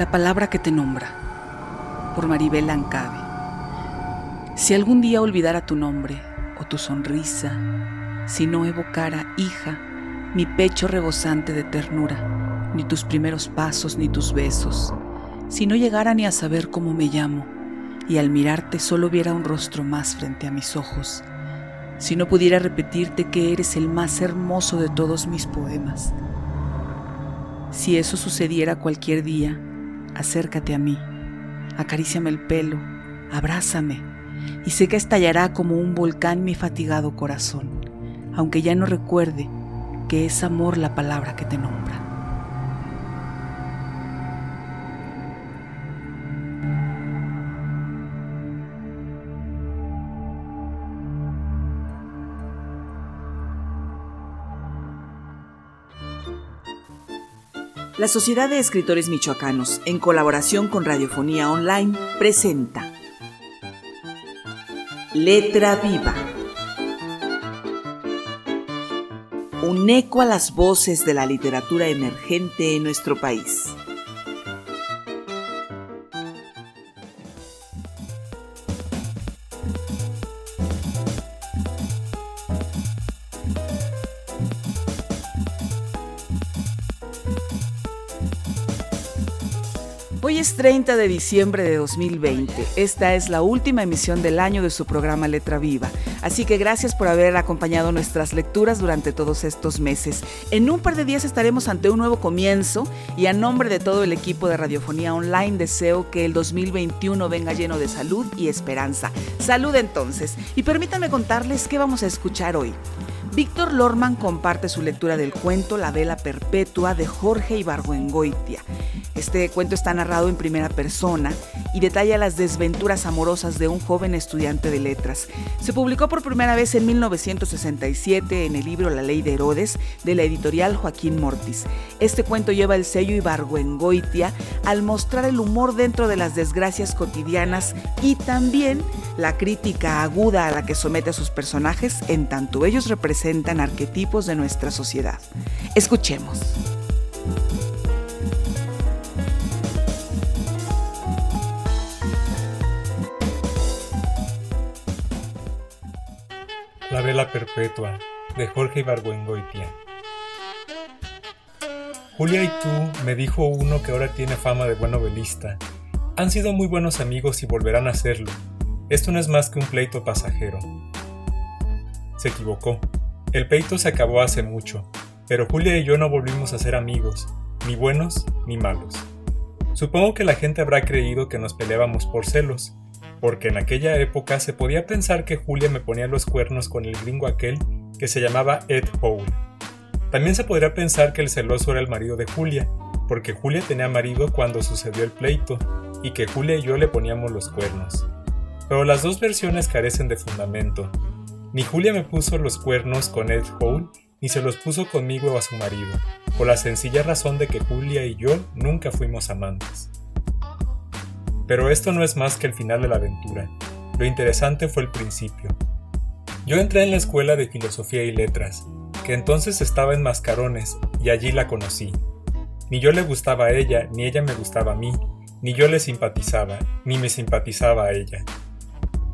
La palabra que te nombra, por Maribel Ancabe. Si algún día olvidara tu nombre o tu sonrisa, si no evocara, hija, mi pecho rebosante de ternura, ni tus primeros pasos ni tus besos, si no llegara ni a saber cómo me llamo, y al mirarte solo viera un rostro más frente a mis ojos, si no pudiera repetirte que eres el más hermoso de todos mis poemas. Si eso sucediera cualquier día, acércate a mí, acaríciame el pelo, abrázame, y sé que estallará como un volcán mi fatigado corazón, aunque ya no recuerde que es amor la palabra que te nombra. La Sociedad de Escritores Michoacanos, en colaboración con Radiofonía Online, presenta Letra Viva. Un eco a las voces de la literatura emergente en nuestro país. Hoy es 30 de diciembre de 2020. Esta es la última emisión del año de su programa Letra Viva. Así que gracias por haber acompañado nuestras lecturas durante todos estos meses. En un par de días estaremos ante un nuevo comienzo y a nombre de todo el equipo de Radiofonía Online deseo que el 2021 venga lleno de salud y esperanza. Salud entonces. Y permítanme contarles qué vamos a escuchar hoy. Víctor Lorman comparte su lectura del cuento La Vela Perpetua de Jorge Ibargüengoitia. Este cuento está narrado en primera persona y detalla las desventuras amorosas de un joven estudiante de letras. Se publicó por primera vez en 1967 en el libro La Ley de Herodes de la editorial Joaquín Mortis. Este cuento lleva el sello Ibargüengoitia al mostrar el humor dentro de las desgracias cotidianas y también la crítica aguda a la que somete a sus personajes en tanto ellos representan arquetipos de nuestra sociedad. Escuchemos. La vela perpetua de Jorge Ibargüengoitia. Julia y tú, me dijo uno que ahora tiene fama de buen novelista, han sido muy buenos amigos y volverán a serlo. Esto no es más que un pleito pasajero. Se equivocó. El pleito se acabó hace mucho, pero Julia y yo no volvimos a ser amigos, ni buenos ni malos. Supongo que la gente habrá creído que nos peleábamos por celos, porque en aquella época se podía pensar que Julia me ponía los cuernos con el gringo aquel que se llamaba Ed Howe. También se podría pensar que el celoso era el marido de Julia, porque Julia tenía marido cuando sucedió el pleito, y que Julia y yo le poníamos los cuernos. Pero las dos versiones carecen de fundamento. Ni Julia me puso los cuernos con Ed Howe, ni se los puso conmigo o a su marido, por la sencilla razón de que Julia y yo nunca fuimos amantes. Pero esto no es más que el final de la aventura. Lo interesante fue el principio. Yo entré en la escuela de filosofía y letras, que entonces estaba en Mascarones, y allí la conocí. Ni yo le gustaba a ella, ni ella me gustaba a mí, ni yo le simpatizaba, ni me simpatizaba a ella.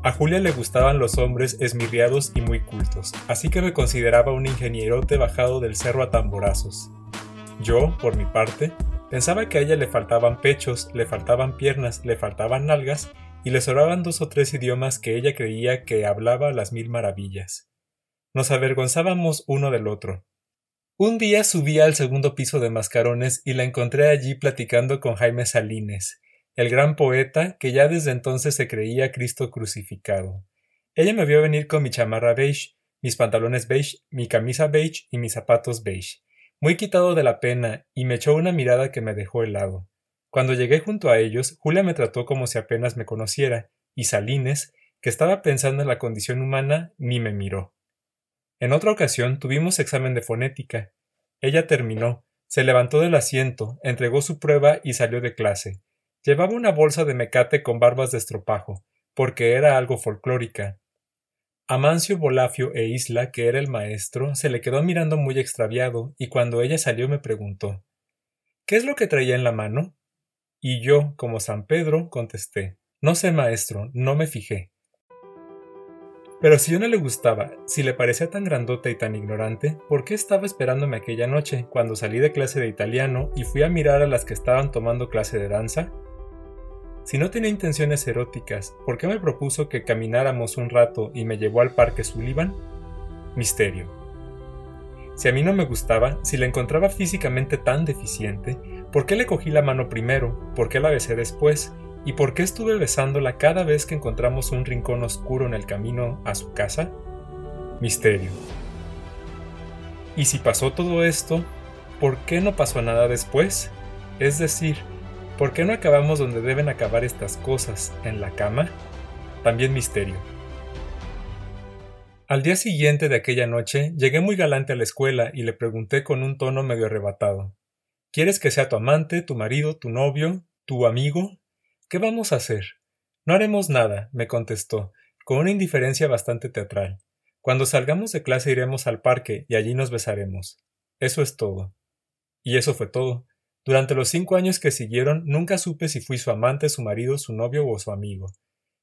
A Julia le gustaban los hombres esmirriados y muy cultos, así que me consideraba un ingenierote bajado del cerro a tamborazos. Yo, por mi parte, Pensaba que a ella le faltaban pechos, le faltaban piernas, le faltaban nalgas y le sobraban dos o tres idiomas que ella creía que hablaba las mil maravillas. Nos avergonzábamos uno del otro. Un día subí al segundo piso de Mascarones y la encontré allí platicando con Jaime Salines, el gran poeta que ya desde entonces se creía Cristo crucificado. Ella me vio venir con mi chamarra beige, mis pantalones beige, mi camisa beige y mis zapatos beige muy quitado de la pena, y me echó una mirada que me dejó helado. Cuando llegué junto a ellos, Julia me trató como si apenas me conociera, y Salines, que estaba pensando en la condición humana, ni me miró. En otra ocasión tuvimos examen de fonética. Ella terminó, se levantó del asiento, entregó su prueba y salió de clase. Llevaba una bolsa de mecate con barbas de estropajo, porque era algo folclórica, Amancio Bolafio e Isla, que era el maestro, se le quedó mirando muy extraviado, y cuando ella salió me preguntó ¿Qué es lo que traía en la mano? Y yo, como San Pedro, contesté No sé, maestro, no me fijé. Pero si yo no le gustaba, si le parecía tan grandota y tan ignorante, ¿por qué estaba esperándome aquella noche, cuando salí de clase de italiano y fui a mirar a las que estaban tomando clase de danza? Si no tenía intenciones eróticas, ¿por qué me propuso que camináramos un rato y me llevó al parque Sullivan? Misterio. Si a mí no me gustaba, si la encontraba físicamente tan deficiente, ¿por qué le cogí la mano primero? ¿Por qué la besé después? ¿Y por qué estuve besándola cada vez que encontramos un rincón oscuro en el camino a su casa? Misterio. Y si pasó todo esto, ¿por qué no pasó nada después? Es decir, ¿por qué no acabamos donde deben acabar estas cosas, en la cama? También misterio. Al día siguiente de aquella noche llegué muy galante a la escuela y le pregunté con un tono medio arrebatado ¿Quieres que sea tu amante, tu marido, tu novio, tu amigo? ¿Qué vamos a hacer? No haremos nada, me contestó, con una indiferencia bastante teatral. Cuando salgamos de clase iremos al parque y allí nos besaremos. Eso es todo. Y eso fue todo. Durante los cinco años que siguieron nunca supe si fui su amante, su marido, su novio o su amigo.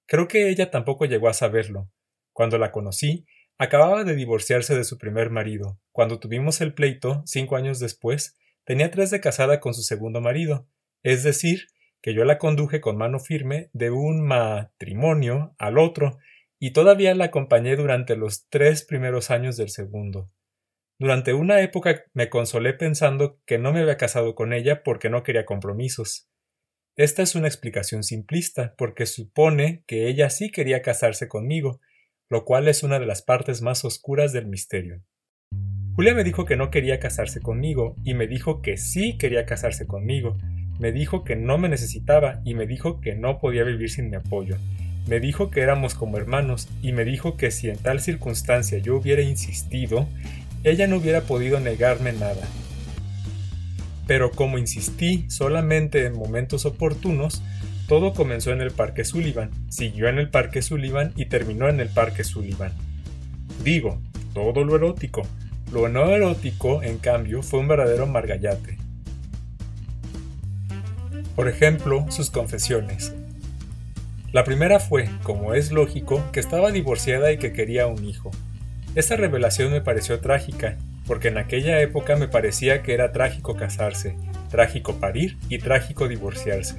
Creo que ella tampoco llegó a saberlo. Cuando la conocí, acababa de divorciarse de su primer marido. Cuando tuvimos el pleito, cinco años después, tenía tres de casada con su segundo marido, es decir, que yo la conduje con mano firme de un matrimonio al otro, y todavía la acompañé durante los tres primeros años del segundo. Durante una época me consolé pensando que no me había casado con ella porque no quería compromisos. Esta es una explicación simplista, porque supone que ella sí quería casarse conmigo, lo cual es una de las partes más oscuras del misterio. Julia me dijo que no quería casarse conmigo, y me dijo que sí quería casarse conmigo, me dijo que no me necesitaba y me dijo que no podía vivir sin mi apoyo. Me dijo que éramos como hermanos y me dijo que si en tal circunstancia yo hubiera insistido, ella no hubiera podido negarme nada. Pero como insistí solamente en momentos oportunos, todo comenzó en el Parque Sullivan, siguió en el Parque Sullivan y terminó en el Parque Sullivan. Digo, todo lo erótico. Lo no erótico, en cambio, fue un verdadero margallate. Por ejemplo, sus confesiones. La primera fue, como es lógico, que estaba divorciada y que quería un hijo. Esta revelación me pareció trágica, porque en aquella época me parecía que era trágico casarse, trágico parir y trágico divorciarse.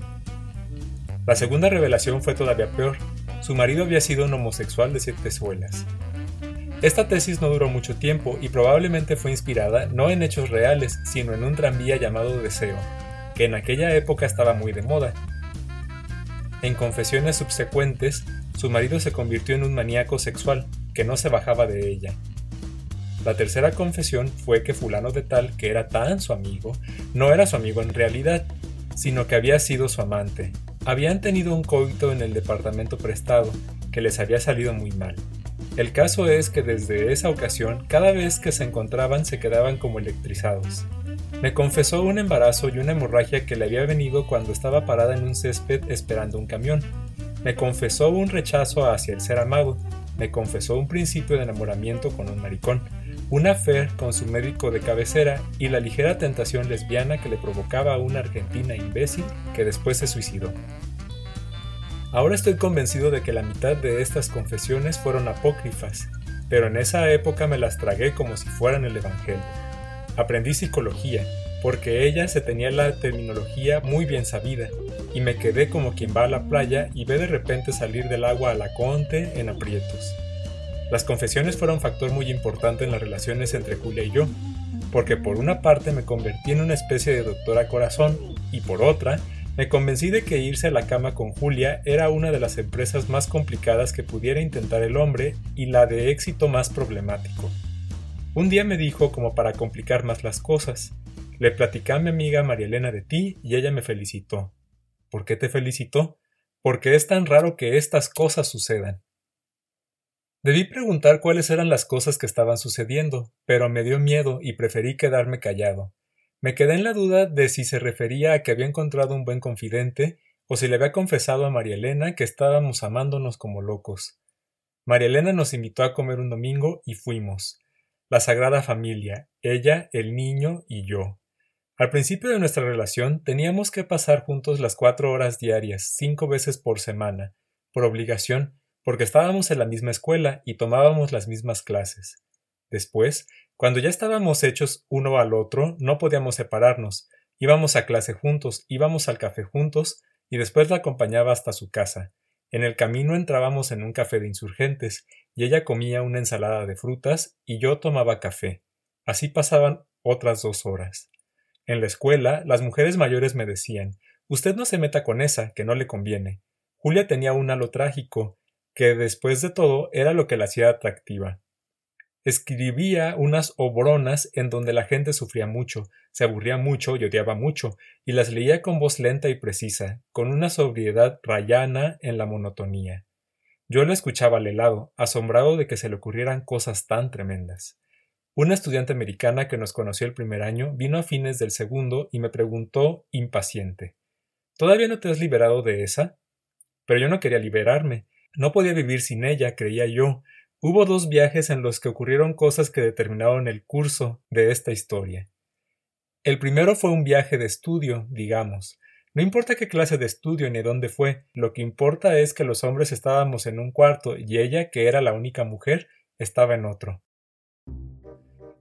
La segunda revelación fue todavía peor. Su marido había sido un homosexual de siete suelas. Esta tesis no duró mucho tiempo y probablemente fue inspirada no en hechos reales, sino en un tranvía llamado Deseo, que en aquella época estaba muy de moda. En confesiones subsecuentes, su marido se convirtió en un maníaco sexual, que no se bajaba de ella. La tercera confesión fue que fulano de tal, que era tan su amigo, no era su amigo en realidad, sino que había sido su amante. Habían tenido un coito en el departamento prestado, que les había salido muy mal. El caso es que desde esa ocasión, cada vez que se encontraban se quedaban como electrizados. Me confesó un embarazo y una hemorragia que le había venido cuando estaba parada en un césped esperando un camión. Me confesó un rechazo hacia el ser amado. Me confesó un principio de enamoramiento con un maricón, una affair con su médico de cabecera y la ligera tentación lesbiana que le provocaba a una argentina imbécil que después se suicidó. Ahora estoy convencido de que la mitad de estas confesiones fueron apócrifas, pero en esa época me las tragué como si fueran el Evangelio. Aprendí psicología, porque ella se tenía la terminología muy bien sabida, y me quedé como quien va a la playa y ve de repente salir del agua a la conte en aprietos. Las confesiones fueron un factor muy importante en las relaciones entre Julia y yo, porque por una parte me convertí en una especie de doctora corazón y por otra me convencí de que irse a la cama con Julia era una de las empresas más complicadas que pudiera intentar el hombre y la de éxito más problemático. Un día me dijo como para complicar más las cosas. Le platicé a mi amiga María Elena de ti y ella me felicitó. ¿Por qué te felicitó? Porque es tan raro que estas cosas sucedan. Debí preguntar cuáles eran las cosas que estaban sucediendo, pero me dio miedo y preferí quedarme callado. Me quedé en la duda de si se refería a que había encontrado un buen confidente o si le había confesado a María Elena que estábamos amándonos como locos. María Elena nos invitó a comer un domingo y fuimos la Sagrada Familia, ella, el niño y yo. Al principio de nuestra relación teníamos que pasar juntos las cuatro horas diarias, cinco veces por semana, por obligación, porque estábamos en la misma escuela y tomábamos las mismas clases. Después, cuando ya estábamos hechos uno al otro, no podíamos separarnos, íbamos a clase juntos, íbamos al café juntos, y después la acompañaba hasta su casa. En el camino entrábamos en un café de insurgentes, y ella comía una ensalada de frutas y yo tomaba café. Así pasaban otras dos horas. En la escuela, las mujeres mayores me decían Usted no se meta con esa, que no le conviene. Julia tenía un halo trágico, que después de todo era lo que la hacía atractiva. Escribía unas obronas en donde la gente sufría mucho, se aburría mucho y odiaba mucho, y las leía con voz lenta y precisa, con una sobriedad rayana en la monotonía. Yo la escuchaba al helado, asombrado de que se le ocurrieran cosas tan tremendas. Una estudiante americana que nos conoció el primer año vino a fines del segundo y me preguntó impaciente ¿Todavía no te has liberado de esa? Pero yo no quería liberarme. No podía vivir sin ella, creía yo. Hubo dos viajes en los que ocurrieron cosas que determinaron el curso de esta historia. El primero fue un viaje de estudio, digamos. No importa qué clase de estudio ni dónde fue, lo que importa es que los hombres estábamos en un cuarto y ella, que era la única mujer, estaba en otro.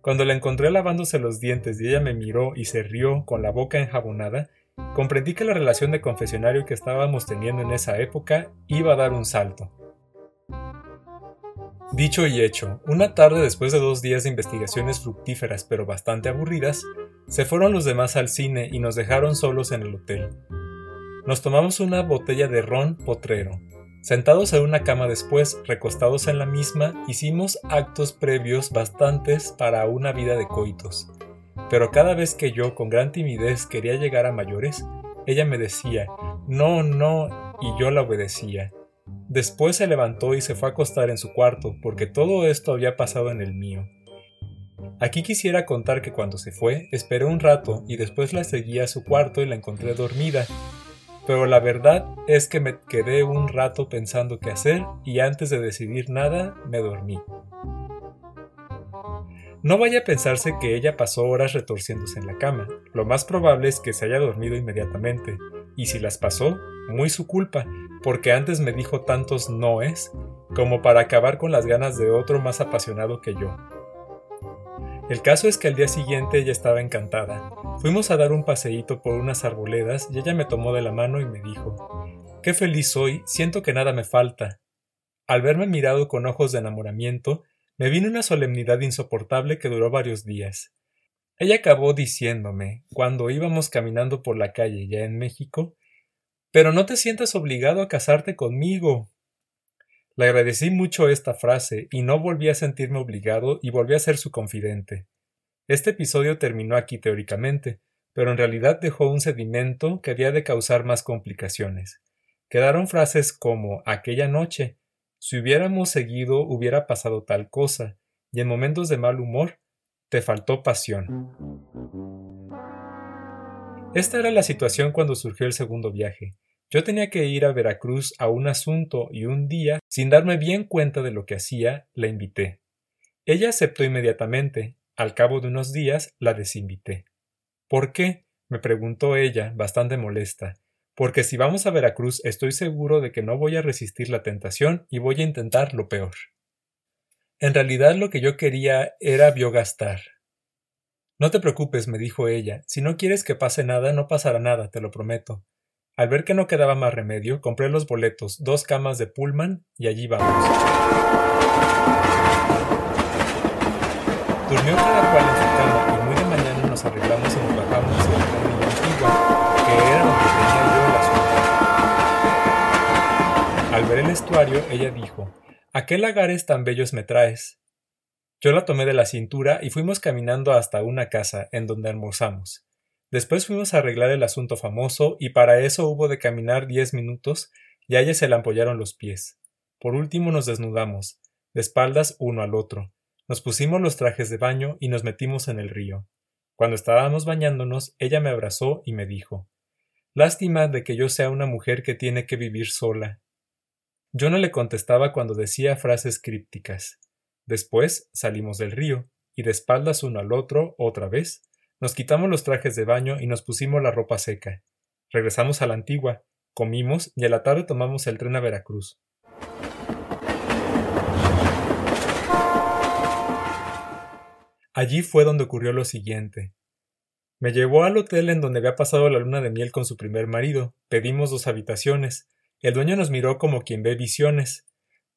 Cuando la encontré lavándose los dientes y ella me miró y se rió con la boca enjabonada, comprendí que la relación de confesionario que estábamos teniendo en esa época iba a dar un salto. Dicho y hecho, una tarde después de dos días de investigaciones fructíferas pero bastante aburridas, se fueron los demás al cine y nos dejaron solos en el hotel. Nos tomamos una botella de ron potrero. Sentados en una cama después, recostados en la misma, hicimos actos previos bastantes para una vida de coitos. Pero cada vez que yo, con gran timidez, quería llegar a mayores, ella me decía, no, no, y yo la obedecía. Después se levantó y se fue a acostar en su cuarto, porque todo esto había pasado en el mío. Aquí quisiera contar que cuando se fue, esperé un rato y después la seguí a su cuarto y la encontré dormida. Pero la verdad es que me quedé un rato pensando qué hacer y antes de decidir nada me dormí. No vaya a pensarse que ella pasó horas retorciéndose en la cama. Lo más probable es que se haya dormido inmediatamente. Y si las pasó, muy su culpa, porque antes me dijo tantos noes como para acabar con las ganas de otro más apasionado que yo. El caso es que al día siguiente ella estaba encantada. Fuimos a dar un paseíto por unas arboledas y ella me tomó de la mano y me dijo Qué feliz soy, siento que nada me falta. Al verme mirado con ojos de enamoramiento, me vino una solemnidad insoportable que duró varios días. Ella acabó diciéndome, cuando íbamos caminando por la calle ya en México, pero no te sientas obligado a casarte conmigo. Le agradecí mucho esta frase y no volví a sentirme obligado y volví a ser su confidente. Este episodio terminó aquí teóricamente, pero en realidad dejó un sedimento que había de causar más complicaciones. Quedaron frases como aquella noche, si hubiéramos seguido hubiera pasado tal cosa, y en momentos de mal humor te faltó pasión. Esta era la situación cuando surgió el segundo viaje. Yo tenía que ir a Veracruz a un asunto y un día, sin darme bien cuenta de lo que hacía, la invité. Ella aceptó inmediatamente. Al cabo de unos días la desinvité. ¿Por qué? me preguntó ella, bastante molesta porque si vamos a Veracruz estoy seguro de que no voy a resistir la tentación y voy a intentar lo peor. En realidad lo que yo quería era biogastar. No te preocupes, me dijo ella, si no quieres que pase nada, no pasará nada, te lo prometo. Al ver que no quedaba más remedio, compré los boletos, dos camas de Pullman y allí vamos. Durmió cada cual en su cama y muy de mañana nos arreglamos y nos bajamos hacia la antigua, que era donde tenía Al ver el estuario, ella dijo ¿A qué lagares tan bellos me traes? Yo la tomé de la cintura y fuimos caminando hasta una casa, en donde almorzamos. Después fuimos a arreglar el asunto famoso, y para eso hubo de caminar diez minutos, y a ella se le ampollaron los pies. Por último nos desnudamos, de espaldas uno al otro. Nos pusimos los trajes de baño y nos metimos en el río. Cuando estábamos bañándonos, ella me abrazó y me dijo Lástima de que yo sea una mujer que tiene que vivir sola, yo no le contestaba cuando decía frases crípticas. Después salimos del río, y de espaldas uno al otro, otra vez, Nos quitamos los trajes de baño y nos pusimos la ropa seca. Regresamos a la antigua, comimos y a la tarde tomamos el tren a Veracruz. Allí fue donde ocurrió lo siguiente. Me llevó al hotel en donde había pasado la luna de miel con su primer marido. Pedimos dos habitaciones. El dueño nos miró como quien ve visiones.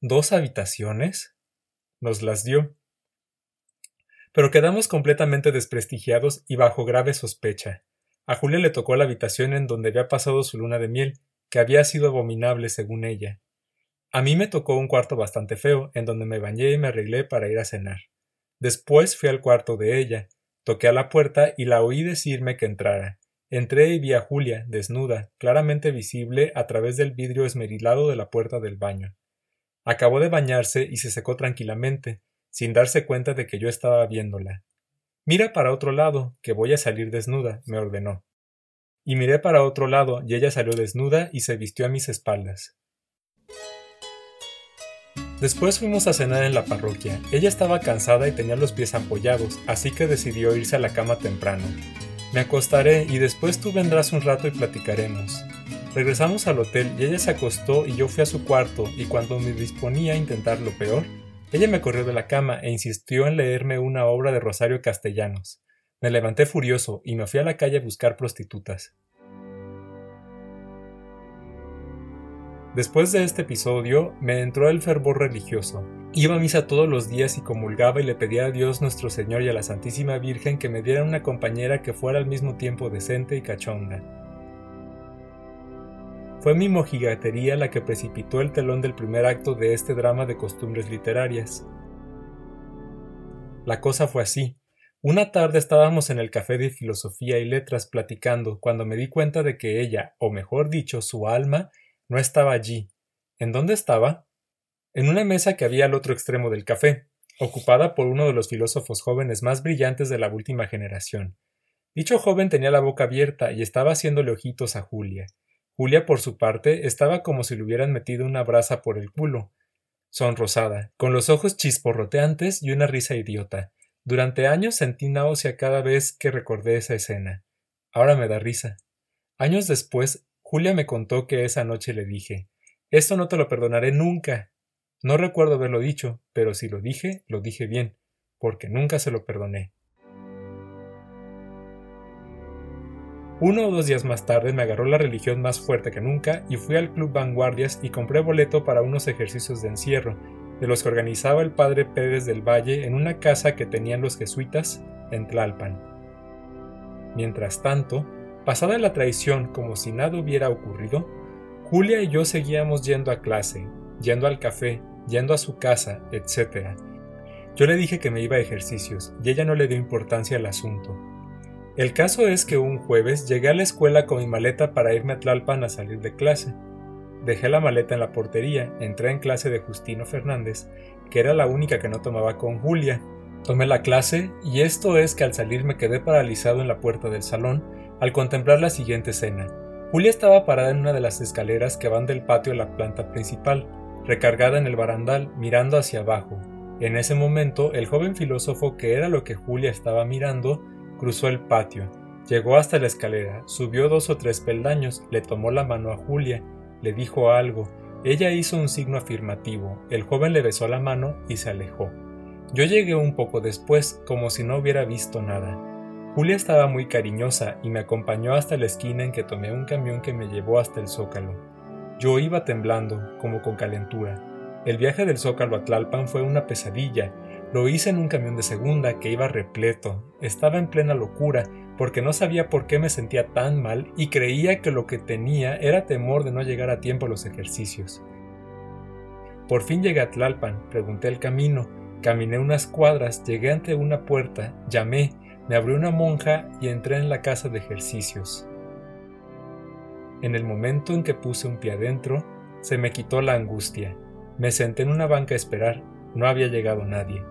¿Dos habitaciones? Nos las dio. Pero quedamos completamente desprestigiados y bajo grave sospecha. A Julia le tocó la habitación en donde había pasado su luna de miel, que había sido abominable según ella. A mí me tocó un cuarto bastante feo, en donde me bañé y me arreglé para ir a cenar. Después fui al cuarto de ella, Toqué a la puerta y la oí decirme que entrara. Entré y vi a Julia, desnuda, claramente visible a través del vidrio esmerilado de la puerta del baño. Acabó de bañarse y se secó tranquilamente, sin darse cuenta de que yo estaba viéndola. Mira para otro lado, que voy a salir desnuda, me ordenó. Y miré para otro lado, y ella salió desnuda y se vistió a mis espaldas. Después fuimos a cenar en la parroquia. Ella estaba cansada y tenía los pies apoyados, así que decidió irse a la cama temprano. Me acostaré y después tú vendrás un rato y platicaremos. Regresamos al hotel y ella se acostó y yo fui a su cuarto y cuando me disponía a intentar lo peor, ella me corrió de la cama e insistió en leerme una obra de Rosario Castellanos. Me levanté furioso y me fui a la calle a buscar prostitutas. Después de este episodio, me entró el fervor religioso. Iba a misa todos los días y comulgaba y le pedía a Dios nuestro Señor y a la Santísima Virgen que me dieran una compañera que fuera al mismo tiempo decente y cachonda. Fue mi mojigatería la que precipitó el telón del primer acto de este drama de costumbres literarias. La cosa fue así. Una tarde estábamos en el café de filosofía y letras platicando cuando me di cuenta de que ella, o mejor dicho, su alma, no estaba allí. ¿En dónde estaba? En una mesa que había al otro extremo del café, ocupada por uno de los filósofos jóvenes más brillantes de la última generación. Dicho joven tenía la boca abierta y estaba haciéndole ojitos a Julia. Julia, por su parte, estaba como si le hubieran metido una brasa por el culo, sonrosada, con los ojos chisporroteantes y una risa idiota. Durante años sentí náusea cada vez que recordé esa escena. Ahora me da risa. Años después Julia me contó que esa noche le dije Esto no te lo perdonaré nunca. No recuerdo haberlo dicho, pero si lo dije, lo dije bien, porque nunca se lo perdoné. Uno o dos días más tarde me agarró la religión más fuerte que nunca y fui al Club Vanguardias y compré boleto para unos ejercicios de encierro, de los que organizaba el padre Pérez del Valle en una casa que tenían los jesuitas en Tlalpan. Mientras tanto, Pasada la traición como si nada hubiera ocurrido, Julia y yo seguíamos yendo a clase, yendo al café, yendo a su casa, etc. Yo le dije que me iba a ejercicios y ella no le dio importancia al asunto. El caso es que un jueves llegué a la escuela con mi maleta para irme a Tlalpan a salir de clase. Dejé la maleta en la portería, entré en clase de Justino Fernández, que era la única que no tomaba con Julia. Tomé la clase y esto es que al salir me quedé paralizado en la puerta del salón al contemplar la siguiente escena. Julia estaba parada en una de las escaleras que van del patio a la planta principal, recargada en el barandal, mirando hacia abajo. En ese momento, el joven filósofo, que era lo que Julia estaba mirando, cruzó el patio, llegó hasta la escalera, subió dos o tres peldaños, le tomó la mano a Julia, le dijo algo, ella hizo un signo afirmativo, el joven le besó la mano y se alejó. Yo llegué un poco después, como si no hubiera visto nada. Julia estaba muy cariñosa y me acompañó hasta la esquina en que tomé un camión que me llevó hasta el Zócalo. Yo iba temblando, como con calentura. El viaje del Zócalo a Tlalpan fue una pesadilla. Lo hice en un camión de segunda que iba repleto. Estaba en plena locura, porque no sabía por qué me sentía tan mal y creía que lo que tenía era temor de no llegar a tiempo a los ejercicios. Por fin llegué a Tlalpan, pregunté el camino, caminé unas cuadras, llegué ante una puerta, llamé, me abrió una monja y entré en la casa de ejercicios. En el momento en que puse un pie adentro, se me quitó la angustia. Me senté en una banca a esperar. No había llegado nadie.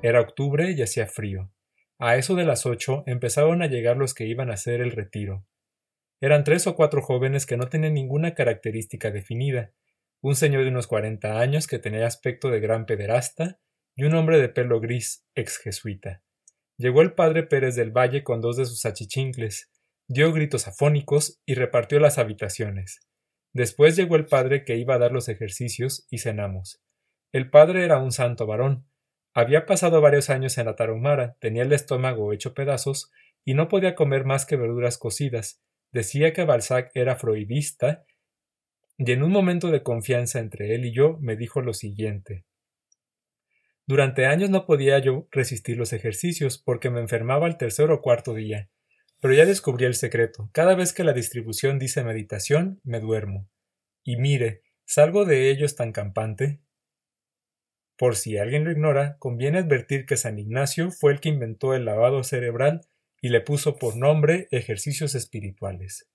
Era octubre y hacía frío. A eso de las ocho empezaron a llegar los que iban a hacer el retiro. Eran tres o cuatro jóvenes que no tenían ninguna característica definida, un señor de unos cuarenta años que tenía aspecto de gran pederasta, y un hombre de pelo gris, ex jesuita. Llegó el padre Pérez del Valle con dos de sus achichincles, dio gritos afónicos y repartió las habitaciones. Después llegó el padre que iba a dar los ejercicios y cenamos. El padre era un santo varón. Había pasado varios años en la tarahumara, tenía el estómago hecho pedazos y no podía comer más que verduras cocidas. Decía que Balzac era freudista y en un momento de confianza entre él y yo me dijo lo siguiente. Durante años no podía yo resistir los ejercicios porque me enfermaba al tercer o cuarto día. Pero ya descubrí el secreto. Cada vez que la distribución dice meditación, me duermo. Y mire, salgo de ellos tan campante. Por si alguien lo ignora, conviene advertir que San Ignacio fue el que inventó el lavado cerebral y le puso por nombre ejercicios espirituales.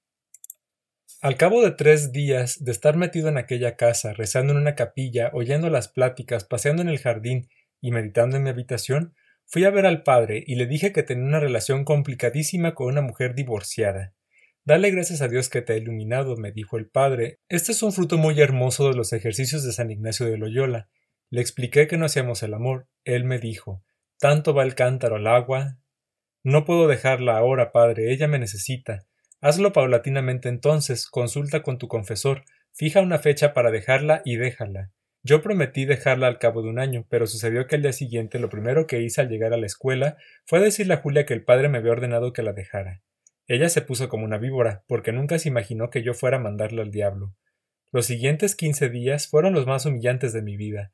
Al cabo de tres días de estar metido en aquella casa, rezando en una capilla, oyendo las pláticas, paseando en el jardín y meditando en mi habitación, fui a ver al padre y le dije que tenía una relación complicadísima con una mujer divorciada. Dale gracias a Dios que te ha iluminado, me dijo el padre. Este es un fruto muy hermoso de los ejercicios de San Ignacio de Loyola. Le expliqué que no hacíamos el amor. Él me dijo Tanto va el cántaro al agua. No puedo dejarla ahora, padre, ella me necesita. Hazlo paulatinamente entonces, consulta con tu confesor, fija una fecha para dejarla y déjala. Yo prometí dejarla al cabo de un año, pero sucedió que al día siguiente lo primero que hice al llegar a la escuela fue decirle a Julia que el padre me había ordenado que la dejara. Ella se puso como una víbora, porque nunca se imaginó que yo fuera a mandarla al diablo. Los siguientes quince días fueron los más humillantes de mi vida.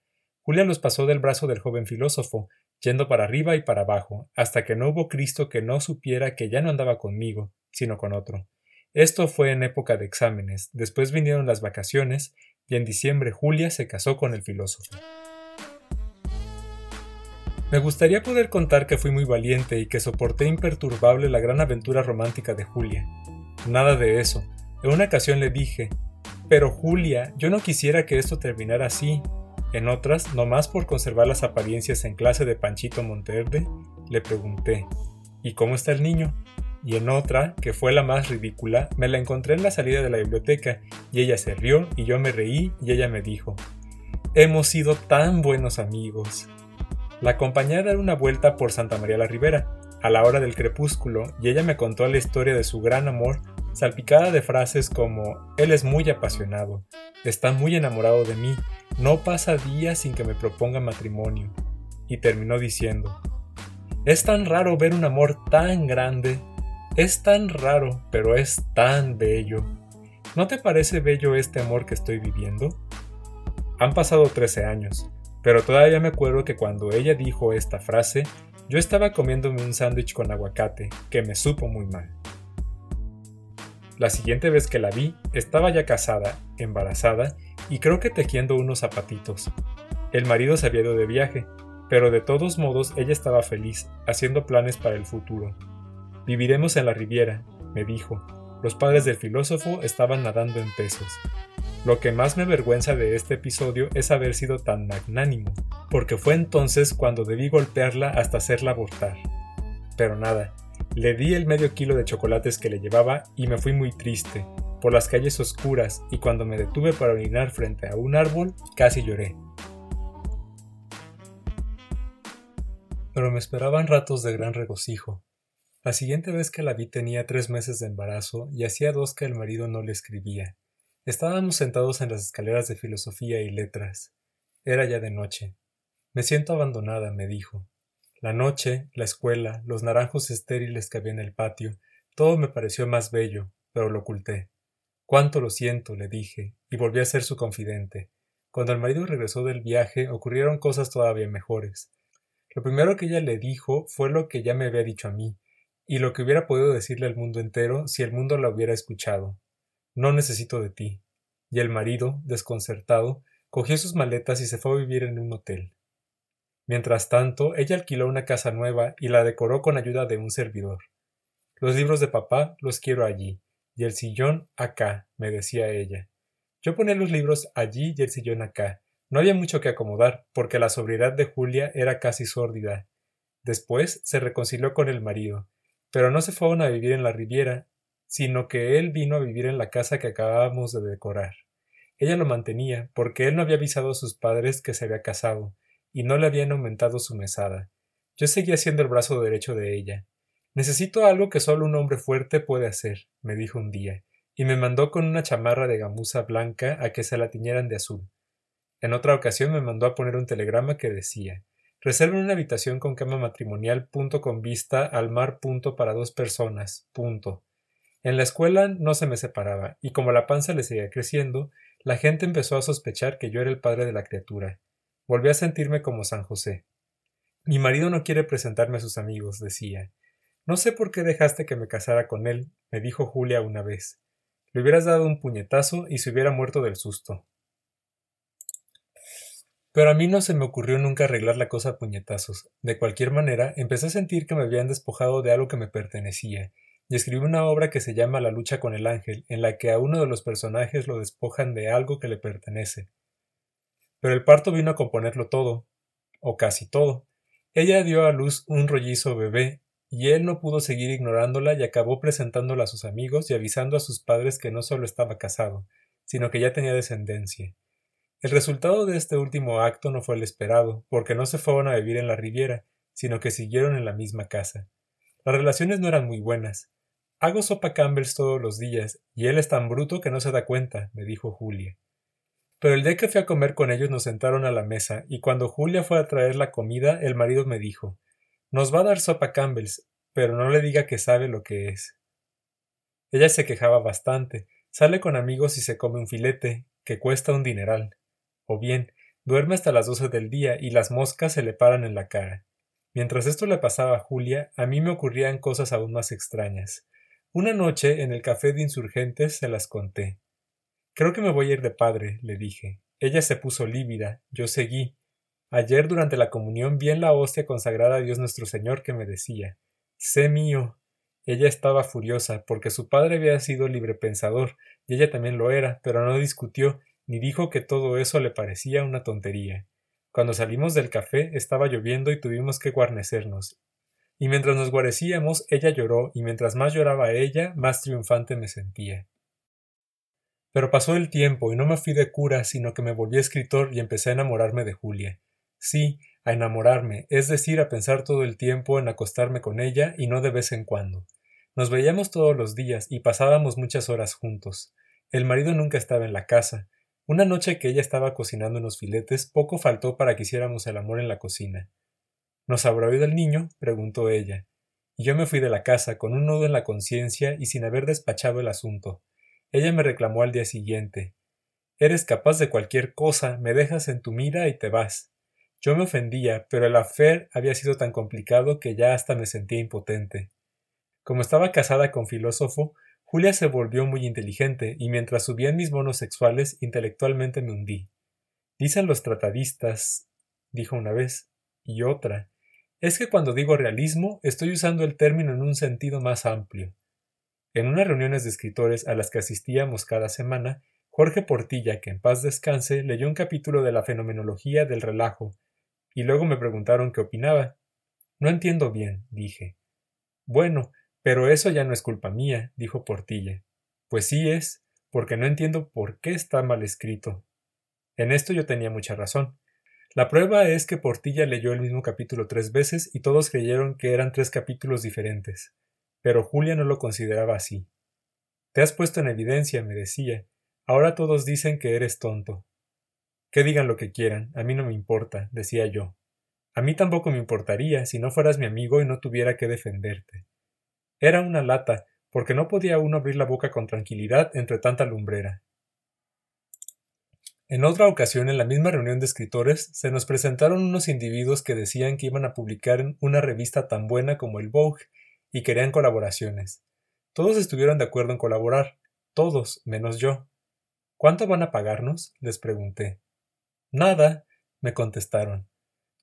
Julia los pasó del brazo del joven filósofo, yendo para arriba y para abajo, hasta que no hubo Cristo que no supiera que ya no andaba conmigo, sino con otro. Esto fue en época de exámenes, después vinieron las vacaciones, y en diciembre Julia se casó con el filósofo. Me gustaría poder contar que fui muy valiente y que soporté imperturbable la gran aventura romántica de Julia. Nada de eso. En una ocasión le dije, pero Julia, yo no quisiera que esto terminara así. En otras, nomás por conservar las apariencias en clase de Panchito Monterde, le pregunté, ¿y cómo está el niño? y en otra, que fue la más ridícula, me la encontré en la salida de la biblioteca, y ella se rió y yo me reí y ella me dijo, Hemos sido tan buenos amigos. La acompañé a dar una vuelta por Santa María la Ribera, a la hora del crepúsculo, y ella me contó la historia de su gran amor, salpicada de frases como Él es muy apasionado, está muy enamorado de mí, no pasa día sin que me proponga matrimonio, y terminó diciendo, es tan raro ver un amor tan grande es tan raro, pero es tan bello. ¿No te parece bello este amor que estoy viviendo? Han pasado 13 años, pero todavía me acuerdo que cuando ella dijo esta frase, yo estaba comiéndome un sándwich con aguacate, que me supo muy mal. La siguiente vez que la vi, estaba ya casada, embarazada, y creo que tejiendo unos zapatitos. El marido se había ido de viaje, pero de todos modos ella estaba feliz, haciendo planes para el futuro. Viviremos en la Riviera, me dijo. Los padres del filósofo estaban nadando en pesos. Lo que más me avergüenza de este episodio es haber sido tan magnánimo, porque fue entonces cuando debí golpearla hasta hacerla abortar. Pero nada, le di el medio kilo de chocolates que le llevaba y me fui muy triste, por las calles oscuras, y cuando me detuve para orinar frente a un árbol, casi lloré. Pero me esperaban ratos de gran regocijo, la siguiente vez que la vi tenía tres meses de embarazo y hacía dos que el marido no le escribía. Estábamos sentados en las escaleras de filosofía y letras. Era ya de noche. Me siento abandonada, me dijo. La noche, la escuela, los naranjos estériles que había en el patio, todo me pareció más bello, pero lo oculté. Cuánto lo siento, le dije, y volví a ser su confidente. Cuando el marido regresó del viaje ocurrieron cosas todavía mejores. Lo primero que ella le dijo fue lo que ya me había dicho a mí, y lo que hubiera podido decirle al mundo entero si el mundo la hubiera escuchado. No necesito de ti. Y el marido, desconcertado, cogió sus maletas y se fue a vivir en un hotel. Mientras tanto, ella alquiló una casa nueva y la decoró con ayuda de un servidor. Los libros de papá los quiero allí, y el sillón acá, me decía ella. Yo ponía los libros allí y el sillón acá. No había mucho que acomodar, porque la sobriedad de Julia era casi sórdida. Después se reconcilió con el marido, pero no se fueron a vivir en la Riviera, sino que él vino a vivir en la casa que acabábamos de decorar. Ella lo mantenía, porque él no había avisado a sus padres que se había casado, y no le habían aumentado su mesada. Yo seguía siendo el brazo derecho de ella. Necesito algo que solo un hombre fuerte puede hacer, me dijo un día, y me mandó con una chamarra de gamuza blanca a que se la tiñeran de azul. En otra ocasión me mandó a poner un telegrama que decía Reserven una habitación con cama matrimonial punto con vista al mar punto para dos personas punto. En la escuela no se me separaba, y como la panza le seguía creciendo, la gente empezó a sospechar que yo era el padre de la criatura. Volví a sentirme como San José. Mi marido no quiere presentarme a sus amigos, decía. No sé por qué dejaste que me casara con él, me dijo Julia una vez. Le hubieras dado un puñetazo y se hubiera muerto del susto. Pero a mí no se me ocurrió nunca arreglar la cosa a puñetazos. De cualquier manera, empecé a sentir que me habían despojado de algo que me pertenecía, y escribí una obra que se llama La lucha con el ángel, en la que a uno de los personajes lo despojan de algo que le pertenece. Pero el parto vino a componerlo todo, o casi todo. Ella dio a luz un rollizo bebé, y él no pudo seguir ignorándola y acabó presentándola a sus amigos y avisando a sus padres que no solo estaba casado, sino que ya tenía descendencia. El resultado de este último acto no fue el esperado, porque no se fueron a vivir en la Riviera, sino que siguieron en la misma casa. Las relaciones no eran muy buenas. Hago sopa Campbells todos los días, y él es tan bruto que no se da cuenta, me dijo Julia. Pero el día que fui a comer con ellos nos sentaron a la mesa, y cuando Julia fue a traer la comida, el marido me dijo Nos va a dar sopa Campbells, pero no le diga que sabe lo que es. Ella se quejaba bastante, sale con amigos y se come un filete, que cuesta un dineral. O bien, duerme hasta las doce del día y las moscas se le paran en la cara. Mientras esto le pasaba a Julia, a mí me ocurrían cosas aún más extrañas. Una noche, en el café de insurgentes, se las conté. Creo que me voy a ir de padre, le dije. Ella se puso lívida, yo seguí. Ayer durante la comunión vi en la hostia consagrada a Dios nuestro Señor que me decía Sé mío. Ella estaba furiosa, porque su padre había sido librepensador, y ella también lo era, pero no discutió, ni dijo que todo eso le parecía una tontería. Cuando salimos del café estaba lloviendo y tuvimos que guarnecernos. Y mientras nos guarecíamos, ella lloró, y mientras más lloraba ella, más triunfante me sentía. Pero pasó el tiempo y no me fui de cura, sino que me volví escritor y empecé a enamorarme de Julia. Sí, a enamorarme, es decir, a pensar todo el tiempo en acostarme con ella y no de vez en cuando. Nos veíamos todos los días y pasábamos muchas horas juntos. El marido nunca estaba en la casa. Una noche que ella estaba cocinando unos filetes, poco faltó para que hiciéramos el amor en la cocina. ¿Nos habrá oído el niño? preguntó ella. Y yo me fui de la casa con un nudo en la conciencia y sin haber despachado el asunto. Ella me reclamó al día siguiente. Eres capaz de cualquier cosa, me dejas en tu mira y te vas. Yo me ofendía, pero el afer había sido tan complicado que ya hasta me sentía impotente. Como estaba casada con filósofo, Julia se volvió muy inteligente, y mientras subían mis monos sexuales, intelectualmente me hundí. Dicen los tratadistas, dijo una vez, y otra, es que cuando digo realismo estoy usando el término en un sentido más amplio. En unas reuniones de escritores a las que asistíamos cada semana, Jorge Portilla, que en paz descanse, leyó un capítulo de la fenomenología del relajo, y luego me preguntaron qué opinaba. No entiendo bien, dije. Bueno, pero eso ya no es culpa mía, dijo Portilla. Pues sí es, porque no entiendo por qué está mal escrito. En esto yo tenía mucha razón. La prueba es que Portilla leyó el mismo capítulo tres veces y todos creyeron que eran tres capítulos diferentes pero Julia no lo consideraba así. Te has puesto en evidencia, me decía. Ahora todos dicen que eres tonto. Que digan lo que quieran, a mí no me importa, decía yo. A mí tampoco me importaría si no fueras mi amigo y no tuviera que defenderte. Era una lata, porque no podía uno abrir la boca con tranquilidad entre tanta lumbrera. En otra ocasión, en la misma reunión de escritores, se nos presentaron unos individuos que decían que iban a publicar en una revista tan buena como el Vogue y querían colaboraciones. Todos estuvieron de acuerdo en colaborar, todos, menos yo. ¿Cuánto van a pagarnos? les pregunté. Nada, me contestaron.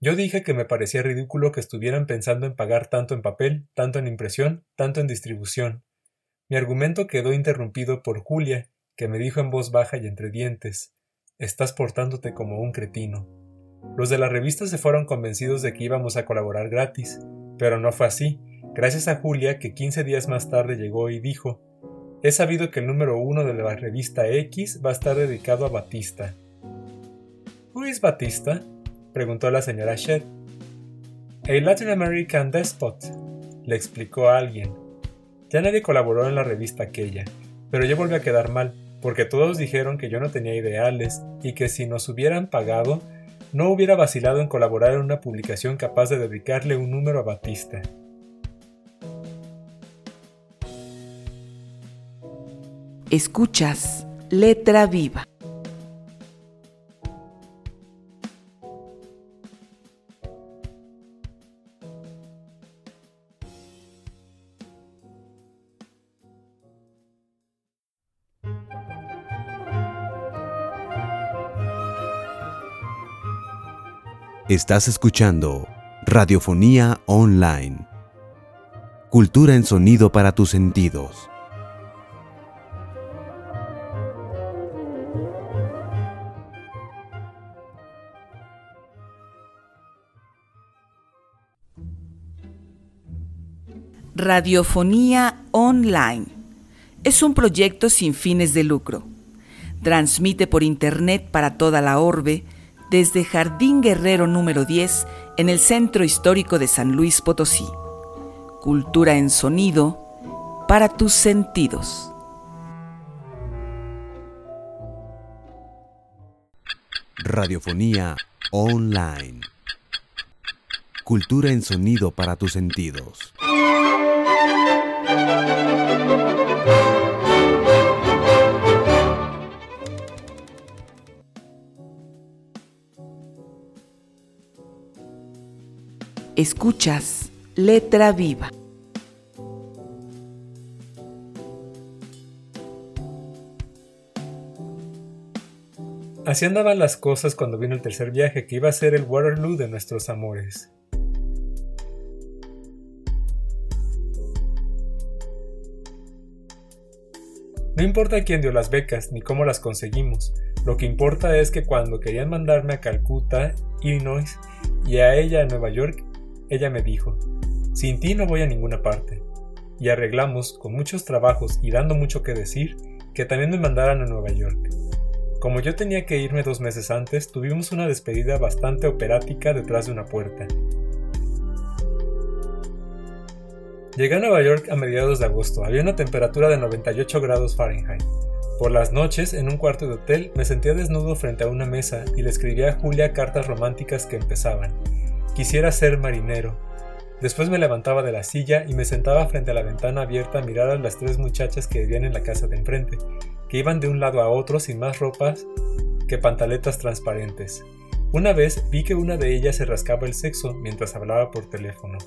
Yo dije que me parecía ridículo que estuvieran pensando en pagar tanto en papel, tanto en impresión, tanto en distribución. Mi argumento quedó interrumpido por Julia, que me dijo en voz baja y entre dientes Estás portándote como un cretino. Los de la revista se fueron convencidos de que íbamos a colaborar gratis, pero no fue así, gracias a Julia que 15 días más tarde llegó y dijo, He sabido que el número uno de la revista X va a estar dedicado a Batista. ¿Who es Batista? preguntó la señora Shed. A Latin American Despot, le explicó alguien. Ya nadie colaboró en la revista aquella, pero yo volví a quedar mal, porque todos dijeron que yo no tenía ideales y que si nos hubieran pagado, no hubiera vacilado en colaborar en una publicación capaz de dedicarle un número a Batista. Escuchas Letra Viva. Estás escuchando Radiofonía Online. Cultura en sonido para tus sentidos. Radiofonía Online. Es un proyecto sin fines de lucro. Transmite por Internet para toda la orbe desde Jardín Guerrero número 10 en el Centro Histórico de San Luis Potosí. Cultura en sonido para tus sentidos. Radiofonía online. Cultura en sonido para tus sentidos. Escuchas Letra Viva. Así andaban las cosas cuando vino el tercer viaje, que iba a ser el Waterloo de nuestros amores. No importa quién dio las becas ni cómo las conseguimos, lo que importa es que cuando querían mandarme a Calcuta, Illinois, y a ella a Nueva York, ella me dijo, sin ti no voy a ninguna parte. Y arreglamos, con muchos trabajos y dando mucho que decir, que también me mandaran a Nueva York. Como yo tenía que irme dos meses antes, tuvimos una despedida bastante operática detrás de una puerta. Llegué a Nueva York a mediados de agosto. Había una temperatura de 98 grados Fahrenheit. Por las noches, en un cuarto de hotel, me sentía desnudo frente a una mesa y le escribía a Julia cartas románticas que empezaban. Quisiera ser marinero. Después me levantaba de la silla y me sentaba frente a la ventana abierta a mirar a las tres muchachas que vivían en la casa de enfrente, que iban de un lado a otro sin más ropas que pantaletas transparentes. Una vez vi que una de ellas se rascaba el sexo mientras hablaba por teléfono.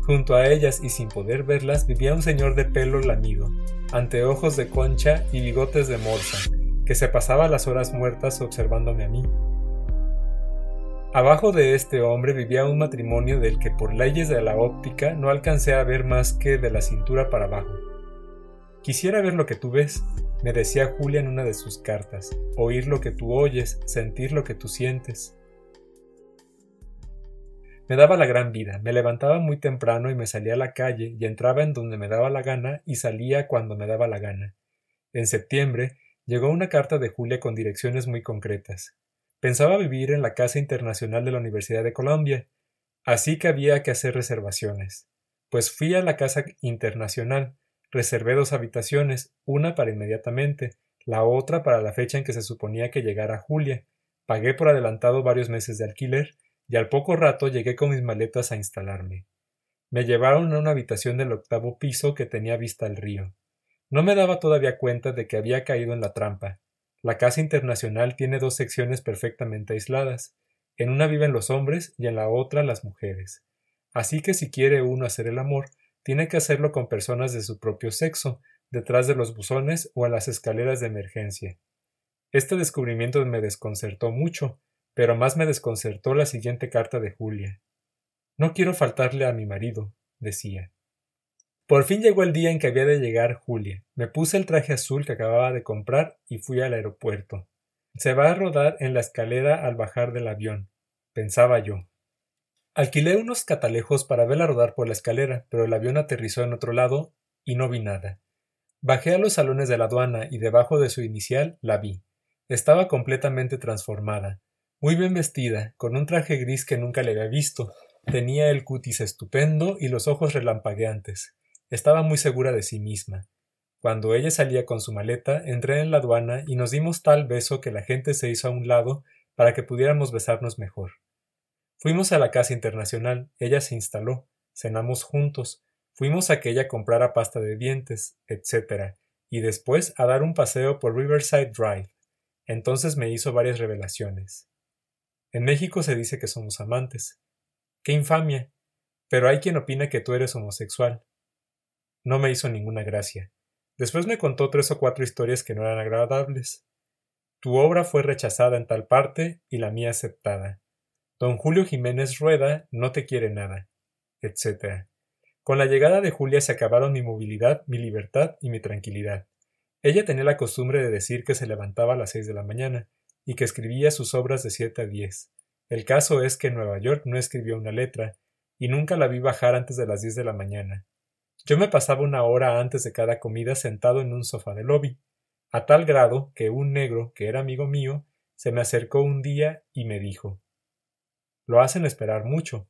Junto a ellas y sin poder verlas vivía un señor de pelo lamido, anteojos de concha y bigotes de morsa, que se pasaba las horas muertas observándome a mí. Abajo de este hombre vivía un matrimonio del que por leyes de la óptica no alcancé a ver más que de la cintura para abajo. Quisiera ver lo que tú ves, me decía Julia en una de sus cartas, oír lo que tú oyes, sentir lo que tú sientes. Me daba la gran vida, me levantaba muy temprano y me salía a la calle y entraba en donde me daba la gana y salía cuando me daba la gana. En septiembre llegó una carta de Julia con direcciones muy concretas. Pensaba vivir en la Casa Internacional de la Universidad de Colombia, así que había que hacer reservaciones. Pues fui a la Casa Internacional, reservé dos habitaciones, una para inmediatamente, la otra para la fecha en que se suponía que llegara Julia, pagué por adelantado varios meses de alquiler, y al poco rato llegué con mis maletas a instalarme. Me llevaron a una habitación del octavo piso que tenía vista al río. No me daba todavía cuenta de que había caído en la trampa, la Casa Internacional tiene dos secciones perfectamente aisladas. En una viven los hombres y en la otra las mujeres. Así que si quiere uno hacer el amor, tiene que hacerlo con personas de su propio sexo, detrás de los buzones o en las escaleras de emergencia. Este descubrimiento me desconcertó mucho, pero más me desconcertó la siguiente carta de Julia. No quiero faltarle a mi marido, decía. Por fin llegó el día en que había de llegar Julia. Me puse el traje azul que acababa de comprar y fui al aeropuerto. Se va a rodar en la escalera al bajar del avión, pensaba yo. Alquilé unos catalejos para verla rodar por la escalera, pero el avión aterrizó en otro lado y no vi nada. Bajé a los salones de la aduana y debajo de su inicial la vi. Estaba completamente transformada, muy bien vestida, con un traje gris que nunca le había visto, tenía el cutis estupendo y los ojos relampagueantes. Estaba muy segura de sí misma. Cuando ella salía con su maleta, entré en la aduana y nos dimos tal beso que la gente se hizo a un lado para que pudiéramos besarnos mejor. Fuimos a la casa internacional, ella se instaló, cenamos juntos, fuimos a que ella comprara pasta de dientes, etc., y después a dar un paseo por Riverside Drive. Entonces me hizo varias revelaciones. En México se dice que somos amantes. ¡Qué infamia! Pero hay quien opina que tú eres homosexual. No me hizo ninguna gracia. Después me contó tres o cuatro historias que no eran agradables. Tu obra fue rechazada en tal parte y la mía aceptada. Don Julio Jiménez Rueda no te quiere nada, etc. Con la llegada de Julia se acabaron mi movilidad, mi libertad y mi tranquilidad. Ella tenía la costumbre de decir que se levantaba a las seis de la mañana y que escribía sus obras de siete a diez. El caso es que en Nueva York no escribió una letra y nunca la vi bajar antes de las diez de la mañana. Yo me pasaba una hora antes de cada comida sentado en un sofá de lobby, a tal grado que un negro, que era amigo mío, se me acercó un día y me dijo Lo hacen esperar mucho.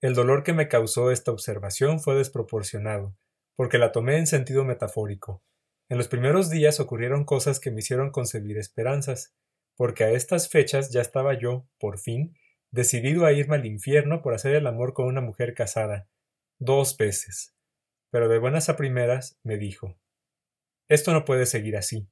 El dolor que me causó esta observación fue desproporcionado, porque la tomé en sentido metafórico. En los primeros días ocurrieron cosas que me hicieron concebir esperanzas, porque a estas fechas ya estaba yo, por fin, decidido a irme al infierno por hacer el amor con una mujer casada, dos veces. Pero de buenas a primeras me dijo Esto no puede seguir así.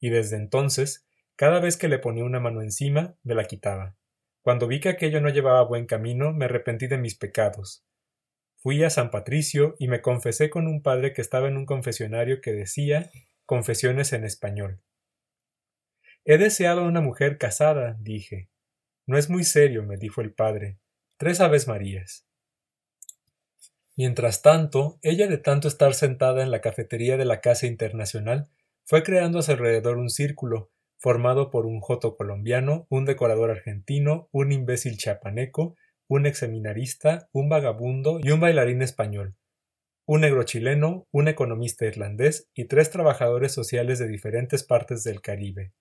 Y desde entonces, cada vez que le ponía una mano encima, me la quitaba. Cuando vi que aquello no llevaba buen camino, me arrepentí de mis pecados. Fui a San Patricio y me confesé con un padre que estaba en un confesionario que decía confesiones en español. He deseado a una mujer casada, dije. No es muy serio, me dijo el padre. Tres aves Marías. Mientras tanto, ella de tanto estar sentada en la cafetería de la Casa Internacional, fue creando a su alrededor un círculo, formado por un joto colombiano, un decorador argentino, un imbécil chapaneco, un examinarista, un vagabundo y un bailarín español, un negro chileno, un economista irlandés y tres trabajadores sociales de diferentes partes del Caribe.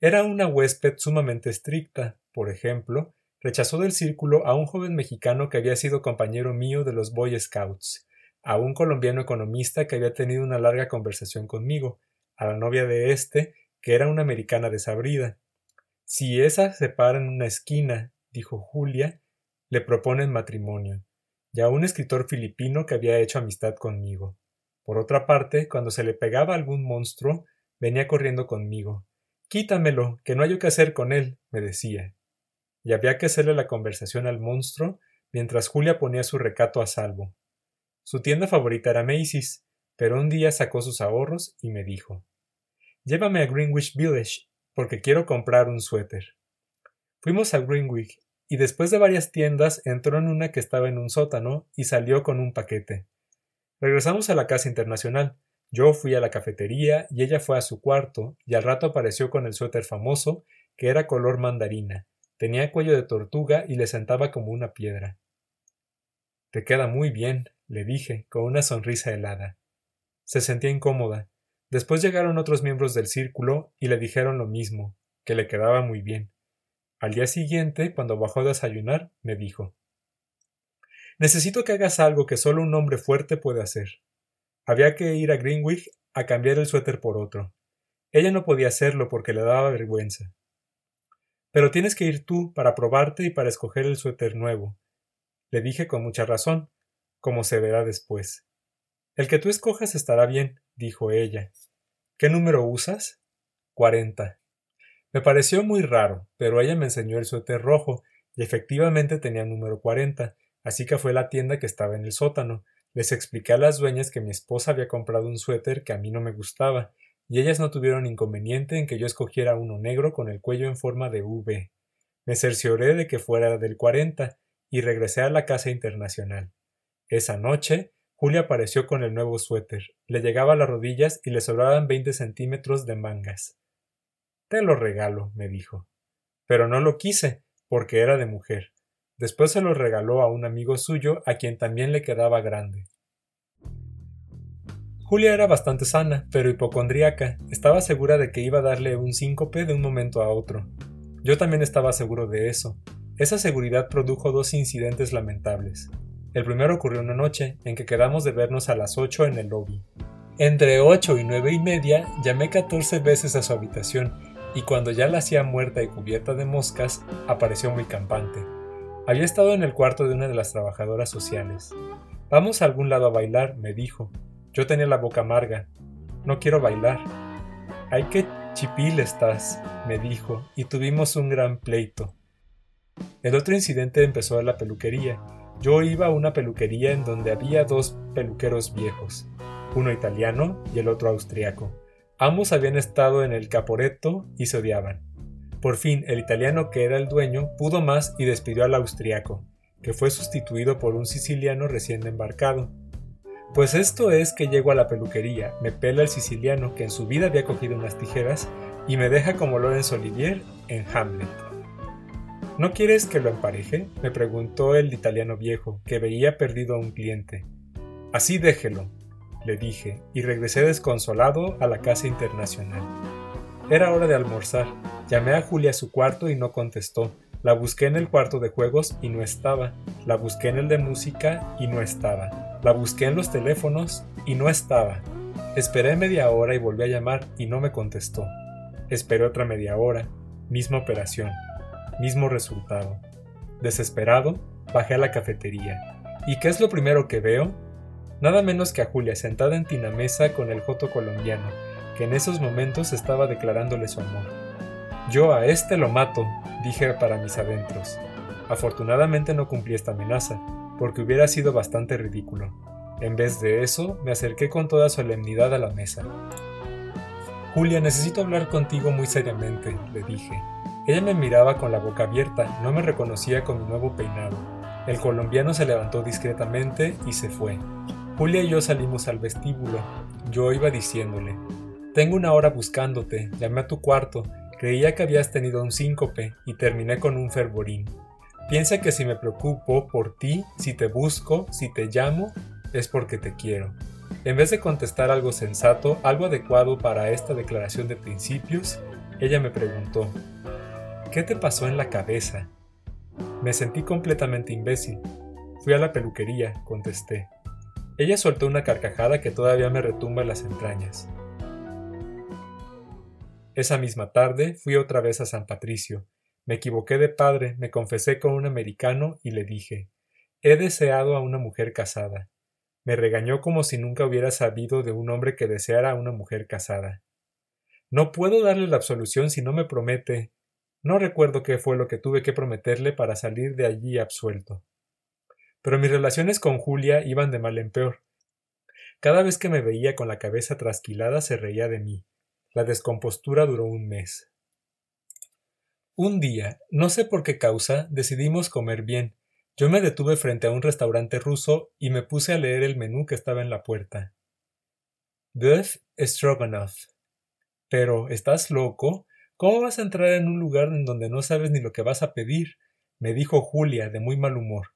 Era una huésped sumamente estricta, por ejemplo, Rechazó del círculo a un joven mexicano que había sido compañero mío de los Boy Scouts, a un colombiano economista que había tenido una larga conversación conmigo, a la novia de éste, que era una americana desabrida. Si esa se para en una esquina, dijo Julia, le proponen matrimonio, y a un escritor filipino que había hecho amistad conmigo. Por otra parte, cuando se le pegaba algún monstruo, venía corriendo conmigo. Quítamelo, que no hay que hacer con él, me decía y había que hacerle la conversación al monstruo mientras Julia ponía su recato a salvo. Su tienda favorita era Macy's, pero un día sacó sus ahorros y me dijo Llévame a Greenwich Village, porque quiero comprar un suéter. Fuimos a Greenwich, y después de varias tiendas entró en una que estaba en un sótano y salió con un paquete. Regresamos a la casa internacional. Yo fui a la cafetería y ella fue a su cuarto, y al rato apareció con el suéter famoso, que era color mandarina, Tenía cuello de tortuga y le sentaba como una piedra. Te queda muy bien, le dije, con una sonrisa helada. Se sentía incómoda. Después llegaron otros miembros del círculo y le dijeron lo mismo, que le quedaba muy bien. Al día siguiente, cuando bajó a desayunar, me dijo Necesito que hagas algo que solo un hombre fuerte puede hacer. Había que ir a Greenwich a cambiar el suéter por otro. Ella no podía hacerlo porque le daba vergüenza. Pero tienes que ir tú para probarte y para escoger el suéter nuevo. Le dije con mucha razón, como se verá después. El que tú escojas estará bien, dijo ella. ¿Qué número usas? Cuarenta. Me pareció muy raro, pero ella me enseñó el suéter rojo, y efectivamente tenía número cuarenta, así que fue a la tienda que estaba en el sótano. Les expliqué a las dueñas que mi esposa había comprado un suéter que a mí no me gustaba, y ellas no tuvieron inconveniente en que yo escogiera uno negro con el cuello en forma de V. Me cercioré de que fuera del 40 y regresé a la casa internacional. Esa noche, Julia apareció con el nuevo suéter. Le llegaba a las rodillas y le sobraban veinte centímetros de mangas. Te lo regalo, me dijo. Pero no lo quise, porque era de mujer. Después se lo regaló a un amigo suyo a quien también le quedaba grande. Julia era bastante sana, pero hipocondríaca. Estaba segura de que iba a darle un síncope de un momento a otro. Yo también estaba seguro de eso. Esa seguridad produjo dos incidentes lamentables. El primero ocurrió una noche en que quedamos de vernos a las 8 en el lobby. Entre 8 y nueve y media llamé 14 veces a su habitación y cuando ya la hacía muerta y cubierta de moscas, apareció muy campante. Había estado en el cuarto de una de las trabajadoras sociales. Vamos a algún lado a bailar, me dijo. Yo tenía la boca amarga. No quiero bailar. Ay, qué chipil estás, me dijo, y tuvimos un gran pleito. El otro incidente empezó en la peluquería. Yo iba a una peluquería en donde había dos peluqueros viejos uno italiano y el otro austriaco. Ambos habían estado en el Caporetto y se odiaban. Por fin, el italiano que era el dueño pudo más y despidió al austriaco, que fue sustituido por un siciliano recién embarcado. Pues esto es que llego a la peluquería, me pela el siciliano que en su vida había cogido unas tijeras y me deja como Laurence Olivier en Hamlet. ¿No quieres que lo empareje? me preguntó el italiano viejo, que veía perdido a un cliente. Así déjelo, le dije, y regresé desconsolado a la casa internacional. Era hora de almorzar. Llamé a Julia a su cuarto y no contestó. La busqué en el cuarto de juegos y no estaba. La busqué en el de música y no estaba. La busqué en los teléfonos y no estaba. Esperé media hora y volví a llamar y no me contestó. Esperé otra media hora. Misma operación. Mismo resultado. Desesperado, bajé a la cafetería. ¿Y qué es lo primero que veo? nada menos que a Julia sentada en Tinamesa con el joto colombiano, que en esos momentos estaba declarándole su amor. Yo a este lo mato, dije para mis adentros. Afortunadamente no cumplí esta amenaza, porque hubiera sido bastante ridículo. En vez de eso, me acerqué con toda solemnidad a la mesa. Julia, necesito hablar contigo muy seriamente, le dije. Ella me miraba con la boca abierta, no me reconocía con mi nuevo peinado. El colombiano se levantó discretamente y se fue. Julia y yo salimos al vestíbulo. Yo iba diciéndole, tengo una hora buscándote, llamé a tu cuarto, creía que habías tenido un síncope y terminé con un fervorín. Piensa que si me preocupo por ti, si te busco, si te llamo, es porque te quiero. En vez de contestar algo sensato, algo adecuado para esta declaración de principios, ella me preguntó, ¿qué te pasó en la cabeza? Me sentí completamente imbécil. Fui a la peluquería, contesté. Ella soltó una carcajada que todavía me retumba en las entrañas. Esa misma tarde fui otra vez a San Patricio. Me equivoqué de padre, me confesé con un americano y le dije He deseado a una mujer casada. Me regañó como si nunca hubiera sabido de un hombre que deseara a una mujer casada. No puedo darle la absolución si no me promete. No recuerdo qué fue lo que tuve que prometerle para salir de allí absuelto. Pero mis relaciones con Julia iban de mal en peor. Cada vez que me veía con la cabeza trasquilada se reía de mí. La descompostura duró un mes. Un día, no sé por qué causa, decidimos comer bien. Yo me detuve frente a un restaurante ruso y me puse a leer el menú que estaba en la puerta. Beef Stroganoff. Pero, ¿estás loco? ¿Cómo vas a entrar en un lugar en donde no sabes ni lo que vas a pedir? me dijo Julia de muy mal humor.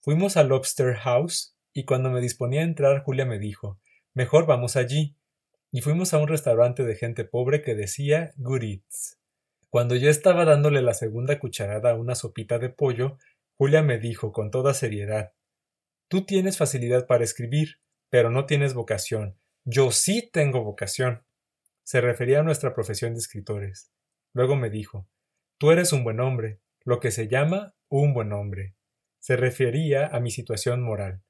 Fuimos al Lobster House y cuando me disponía a entrar Julia me dijo Mejor vamos allí. Y fuimos a un restaurante de gente pobre que decía Good Eats. Cuando yo estaba dándole la segunda cucharada a una sopita de pollo, Julia me dijo con toda seriedad Tú tienes facilidad para escribir, pero no tienes vocación. Yo sí tengo vocación. Se refería a nuestra profesión de escritores. Luego me dijo Tú eres un buen hombre, lo que se llama un buen hombre. Se refería a mi situación moral.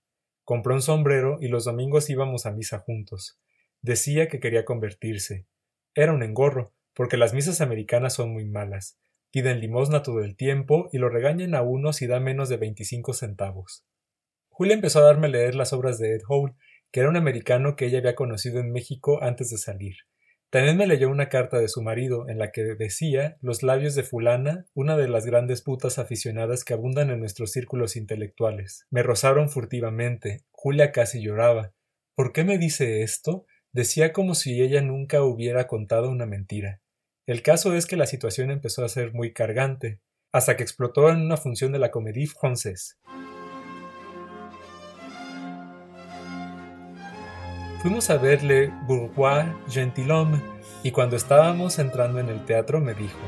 Compró un sombrero y los domingos íbamos a misa juntos. Decía que quería convertirse. Era un engorro, porque las misas americanas son muy malas. Piden limosna todo el tiempo y lo regañan a uno si da menos de veinticinco centavos. Julia empezó a darme a leer las obras de Ed Hole, que era un americano que ella había conocido en México antes de salir. También me leyó una carta de su marido en la que decía los labios de fulana, una de las grandes putas aficionadas que abundan en nuestros círculos intelectuales. Me rozaron furtivamente. Julia casi lloraba. ¿Por qué me dice esto? Decía como si ella nunca hubiera contado una mentira. El caso es que la situación empezó a ser muy cargante, hasta que explotó en una función de la Comédie Française. Fuimos a verle Bourgeois Gentilhomme y cuando estábamos entrando en el teatro me dijo,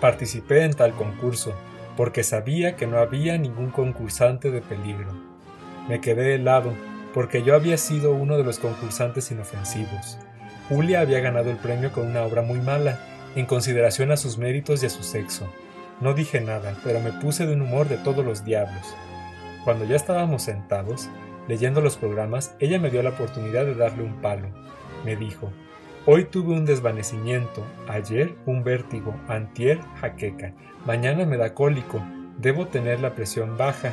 participé en tal concurso, porque sabía que no había ningún concursante de peligro. Me quedé helado, porque yo había sido uno de los concursantes inofensivos. Julia había ganado el premio con una obra muy mala, en consideración a sus méritos y a su sexo. No dije nada, pero me puse de un humor de todos los diablos. Cuando ya estábamos sentados, leyendo los programas, ella me dio la oportunidad de darle un palo. Me dijo, Hoy tuve un desvanecimiento, ayer un vértigo, antier jaqueca, mañana me da cólico, debo tener la presión baja.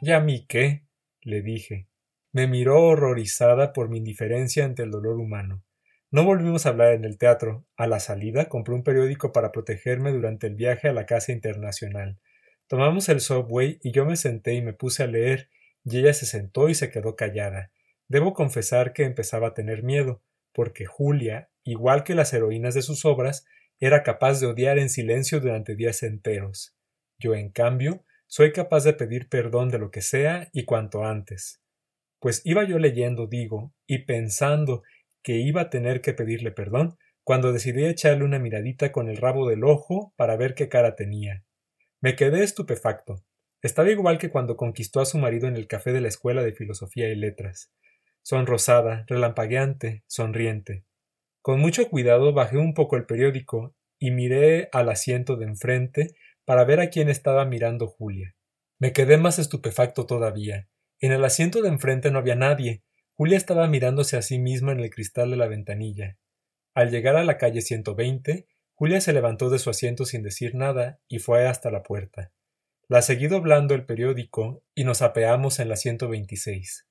¿Y a mí qué? le dije. Me miró horrorizada por mi indiferencia ante el dolor humano. No volvimos a hablar en el teatro. A la salida compré un periódico para protegerme durante el viaje a la casa internacional. Tomamos el subway y yo me senté y me puse a leer, y ella se sentó y se quedó callada. Debo confesar que empezaba a tener miedo, porque Julia, igual que las heroínas de sus obras, era capaz de odiar en silencio durante días enteros. Yo, en cambio, soy capaz de pedir perdón de lo que sea y cuanto antes. Pues iba yo leyendo, digo, y pensando que iba a tener que pedirle perdón, cuando decidí echarle una miradita con el rabo del ojo para ver qué cara tenía. Me quedé estupefacto. Estaba igual que cuando conquistó a su marido en el café de la Escuela de Filosofía y Letras sonrosada, relampagueante, sonriente. Con mucho cuidado bajé un poco el periódico y miré al asiento de enfrente para ver a quién estaba mirando Julia. Me quedé más estupefacto todavía. En el asiento de enfrente no había nadie. Julia estaba mirándose a sí misma en el cristal de la ventanilla. Al llegar a la calle 120, Julia se levantó de su asiento sin decir nada y fue hasta la puerta. La seguí doblando el periódico y nos apeamos en la 126.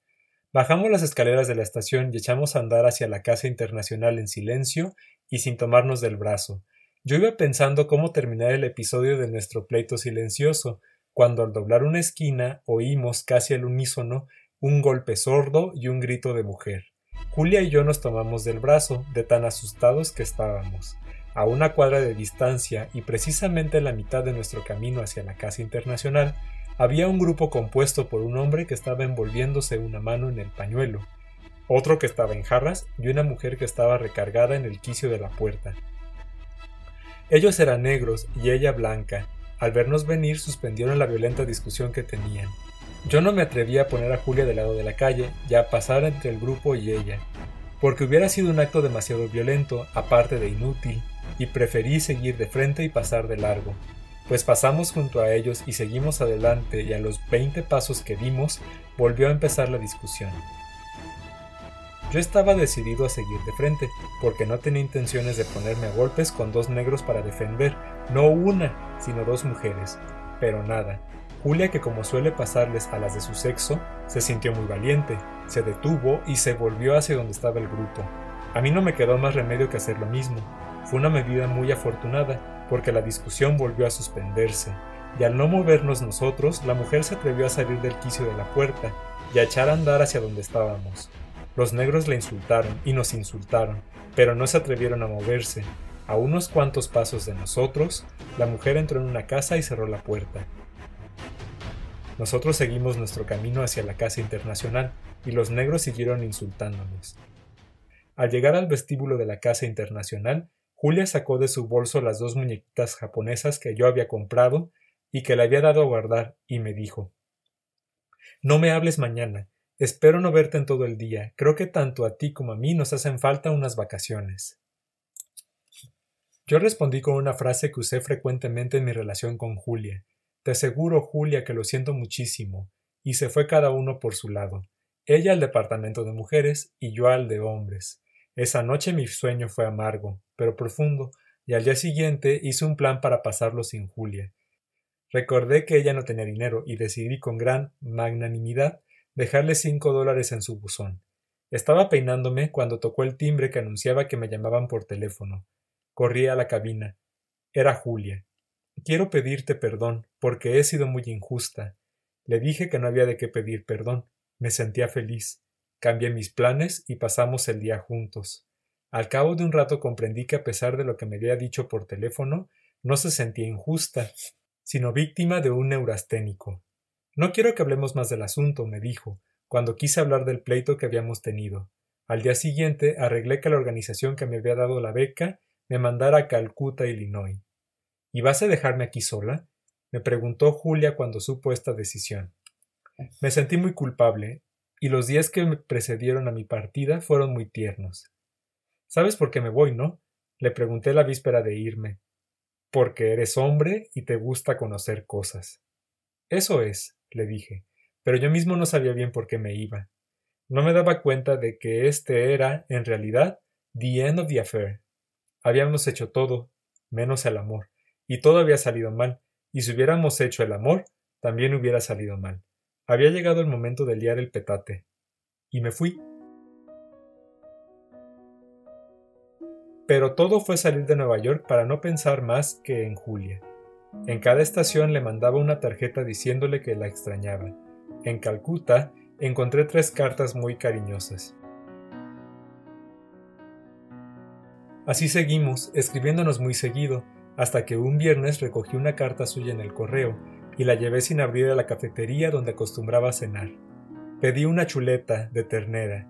Bajamos las escaleras de la estación y echamos a andar hacia la casa internacional en silencio y sin tomarnos del brazo. Yo iba pensando cómo terminar el episodio de nuestro pleito silencioso, cuando al doblar una esquina oímos casi al unísono un golpe sordo y un grito de mujer. Julia y yo nos tomamos del brazo, de tan asustados que estábamos. A una cuadra de distancia y precisamente en la mitad de nuestro camino hacia la casa internacional, había un grupo compuesto por un hombre que estaba envolviéndose una mano en el pañuelo, otro que estaba en jarras y una mujer que estaba recargada en el quicio de la puerta. Ellos eran negros y ella blanca. Al vernos venir suspendieron la violenta discusión que tenían. Yo no me atreví a poner a Julia del lado de la calle y a pasar entre el grupo y ella, porque hubiera sido un acto demasiado violento, aparte de inútil, y preferí seguir de frente y pasar de largo pues pasamos junto a ellos y seguimos adelante y a los veinte pasos que dimos volvió a empezar la discusión. Yo estaba decidido a seguir de frente, porque no tenía intenciones de ponerme a golpes con dos negros para defender, no una, sino dos mujeres. Pero nada, Julia, que como suele pasarles a las de su sexo, se sintió muy valiente, se detuvo y se volvió hacia donde estaba el grupo. A mí no me quedó más remedio que hacer lo mismo. Fue una medida muy afortunada, porque la discusión volvió a suspenderse, y al no movernos nosotros, la mujer se atrevió a salir del quicio de la puerta y a echar a andar hacia donde estábamos. Los negros la insultaron y nos insultaron, pero no se atrevieron a moverse. A unos cuantos pasos de nosotros, la mujer entró en una casa y cerró la puerta. Nosotros seguimos nuestro camino hacia la casa internacional y los negros siguieron insultándonos. Al llegar al vestíbulo de la casa internacional, Julia sacó de su bolso las dos muñequitas japonesas que yo había comprado y que le había dado a guardar, y me dijo No me hables mañana. Espero no verte en todo el día. Creo que tanto a ti como a mí nos hacen falta unas vacaciones. Yo respondí con una frase que usé frecuentemente en mi relación con Julia. Te aseguro, Julia, que lo siento muchísimo. Y se fue cada uno por su lado. Ella al departamento de mujeres y yo al de hombres. Esa noche mi sueño fue amargo, pero profundo, y al día siguiente hice un plan para pasarlo sin Julia. Recordé que ella no tenía dinero y decidí con gran magnanimidad dejarle cinco dólares en su buzón. Estaba peinándome cuando tocó el timbre que anunciaba que me llamaban por teléfono. Corrí a la cabina. Era Julia. Quiero pedirte perdón, porque he sido muy injusta. Le dije que no había de qué pedir perdón. Me sentía feliz. Cambié mis planes y pasamos el día juntos. Al cabo de un rato comprendí que a pesar de lo que me había dicho por teléfono, no se sentía injusta, sino víctima de un neurasténico. No quiero que hablemos más del asunto, me dijo, cuando quise hablar del pleito que habíamos tenido. Al día siguiente arreglé que la organización que me había dado la beca me mandara a Calcuta, Illinois. ¿Y vas a dejarme aquí sola? Me preguntó Julia cuando supo esta decisión. Me sentí muy culpable, y los días que me precedieron a mi partida fueron muy tiernos. ¿Sabes por qué me voy, no? le pregunté la víspera de irme. Porque eres hombre y te gusta conocer cosas. Eso es, le dije, pero yo mismo no sabía bien por qué me iba. No me daba cuenta de que este era, en realidad, the end of the affair. Habíamos hecho todo, menos el amor, y todo había salido mal, y si hubiéramos hecho el amor, también hubiera salido mal. Había llegado el momento de liar el petate. Y me fui. Pero todo fue salir de Nueva York para no pensar más que en Julia. En cada estación le mandaba una tarjeta diciéndole que la extrañaba. En Calcuta encontré tres cartas muy cariñosas. Así seguimos, escribiéndonos muy seguido, hasta que un viernes recogí una carta suya en el correo y la llevé sin abrir a la cafetería donde acostumbraba cenar. Pedí una chuleta de ternera.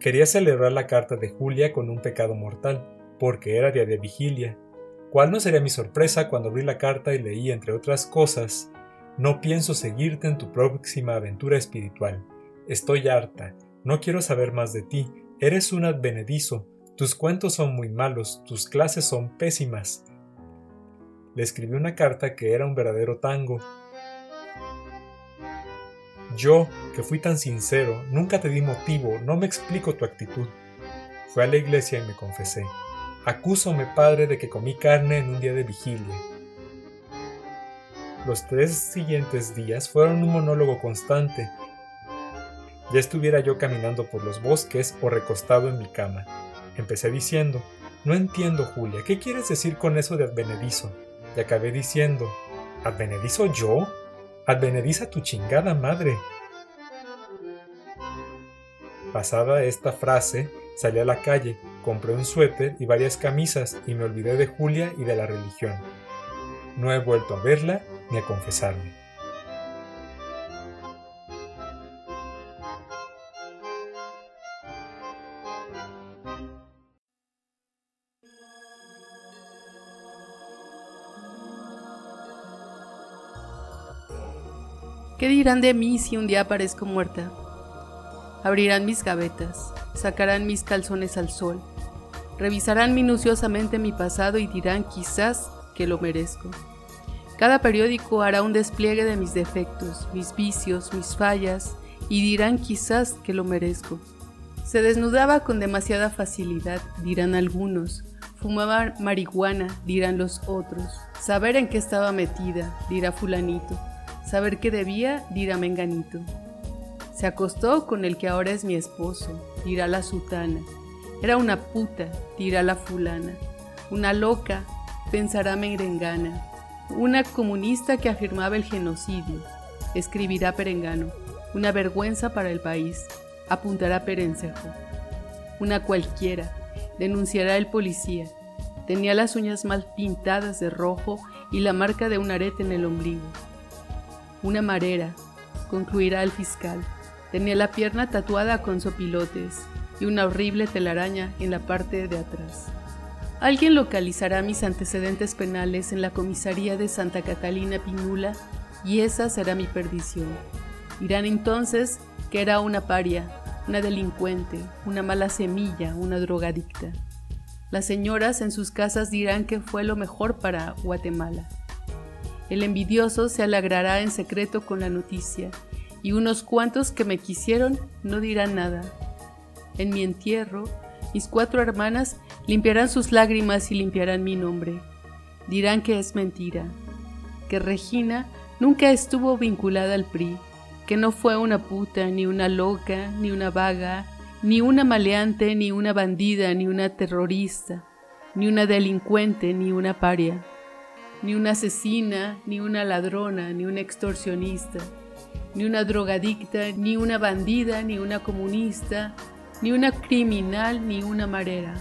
Quería celebrar la carta de Julia con un pecado mortal, porque era día de vigilia. ¿Cuál no sería mi sorpresa cuando abrí la carta y leí, entre otras cosas, No pienso seguirte en tu próxima aventura espiritual. Estoy harta, no quiero saber más de ti, eres un advenedizo, tus cuentos son muy malos, tus clases son pésimas, le escribí una carta que era un verdadero tango. Yo, que fui tan sincero, nunca te di motivo, no me explico tu actitud. Fui a la iglesia y me confesé. Acúsome, padre, de que comí carne en un día de vigilia. Los tres siguientes días fueron un monólogo constante. Ya estuviera yo caminando por los bosques o recostado en mi cama. Empecé diciendo, no entiendo, Julia, ¿qué quieres decir con eso de advenedizo? Y acabé diciendo, ¿Advenedizo yo? Advenediza tu chingada madre. Pasada esta frase, salí a la calle, compré un suéter y varias camisas y me olvidé de Julia y de la religión. No he vuelto a verla ni a confesarme. ¿Qué dirán de mí si un día aparezco muerta? Abrirán mis gavetas, sacarán mis calzones al sol, revisarán minuciosamente mi pasado y dirán quizás que lo merezco. Cada periódico hará un despliegue de mis defectos, mis vicios, mis fallas, y dirán quizás que lo merezco. Se desnudaba con demasiada facilidad, dirán algunos. Fumaba marihuana, dirán los otros. Saber en qué estaba metida, dirá fulanito. Saber que debía, dirá Menganito. Se acostó con el que ahora es mi esposo, dirá la sutana. Era una puta, dirá la fulana. Una loca, pensará Merengana. Una comunista que afirmaba el genocidio, escribirá Perengano. Una vergüenza para el país, apuntará Perencejo. Una cualquiera, denunciará el policía. Tenía las uñas mal pintadas de rojo y la marca de un arete en el ombligo una marera, concluirá el fiscal. Tenía la pierna tatuada con sopilotes y una horrible telaraña en la parte de atrás. Alguien localizará mis antecedentes penales en la comisaría de Santa Catalina Pinula y esa será mi perdición. Dirán entonces que era una paria, una delincuente, una mala semilla, una drogadicta. Las señoras en sus casas dirán que fue lo mejor para Guatemala. El envidioso se alegrará en secreto con la noticia, y unos cuantos que me quisieron no dirán nada. En mi entierro, mis cuatro hermanas limpiarán sus lágrimas y limpiarán mi nombre. Dirán que es mentira, que Regina nunca estuvo vinculada al PRI, que no fue una puta, ni una loca, ni una vaga, ni una maleante, ni una bandida, ni una terrorista, ni una delincuente, ni una paria ni una asesina, ni una ladrona, ni una extorsionista, ni una drogadicta, ni una bandida, ni una comunista, ni una criminal, ni una marera.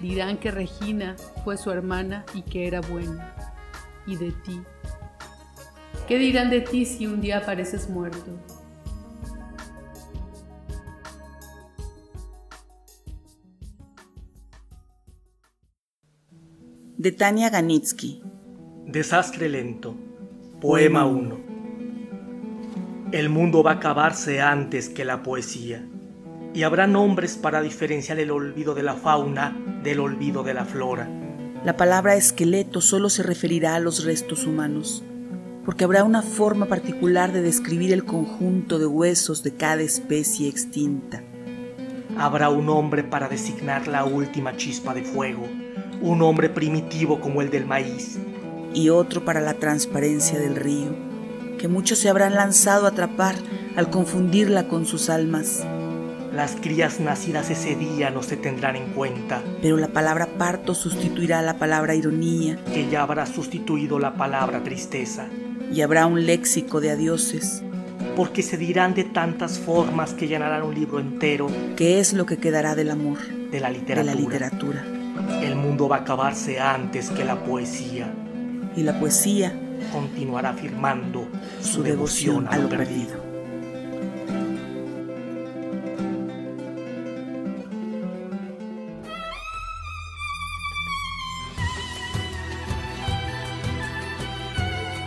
Dirán que Regina fue su hermana y que era buena. ¿Y de ti? ¿Qué dirán de ti si un día apareces muerto? De Tania Ganitsky Desastre lento. Poema 1. El mundo va a acabarse antes que la poesía. Y habrá nombres para diferenciar el olvido de la fauna del olvido de la flora. La palabra esqueleto solo se referirá a los restos humanos, porque habrá una forma particular de describir el conjunto de huesos de cada especie extinta. Habrá un hombre para designar la última chispa de fuego, un hombre primitivo como el del maíz, y otro para la transparencia del río, que muchos se habrán lanzado a atrapar al confundirla con sus almas. Las crías nacidas ese día no se tendrán en cuenta. Pero la palabra parto sustituirá la palabra ironía. Que ya habrá sustituido la palabra tristeza. Y habrá un léxico de adioses. Porque se dirán de tantas formas que llenarán un libro entero. ¿Qué es lo que quedará del amor? De la literatura. De la literatura. El mundo va a acabarse antes que la poesía y la poesía continuará afirmando su, devoción, a lo perdido.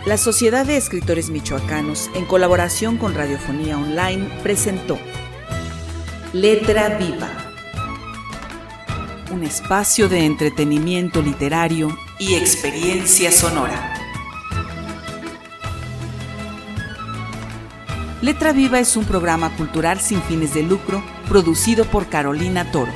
La Sociedad de Escritores Michoacanos, en colaboración con Radiofonía Online, presentó Letra Viva, un espacio de entretenimiento literario y experiencia sonora. Letra Viva es un programa cultural sin fines de lucro producido por Carolina Toro.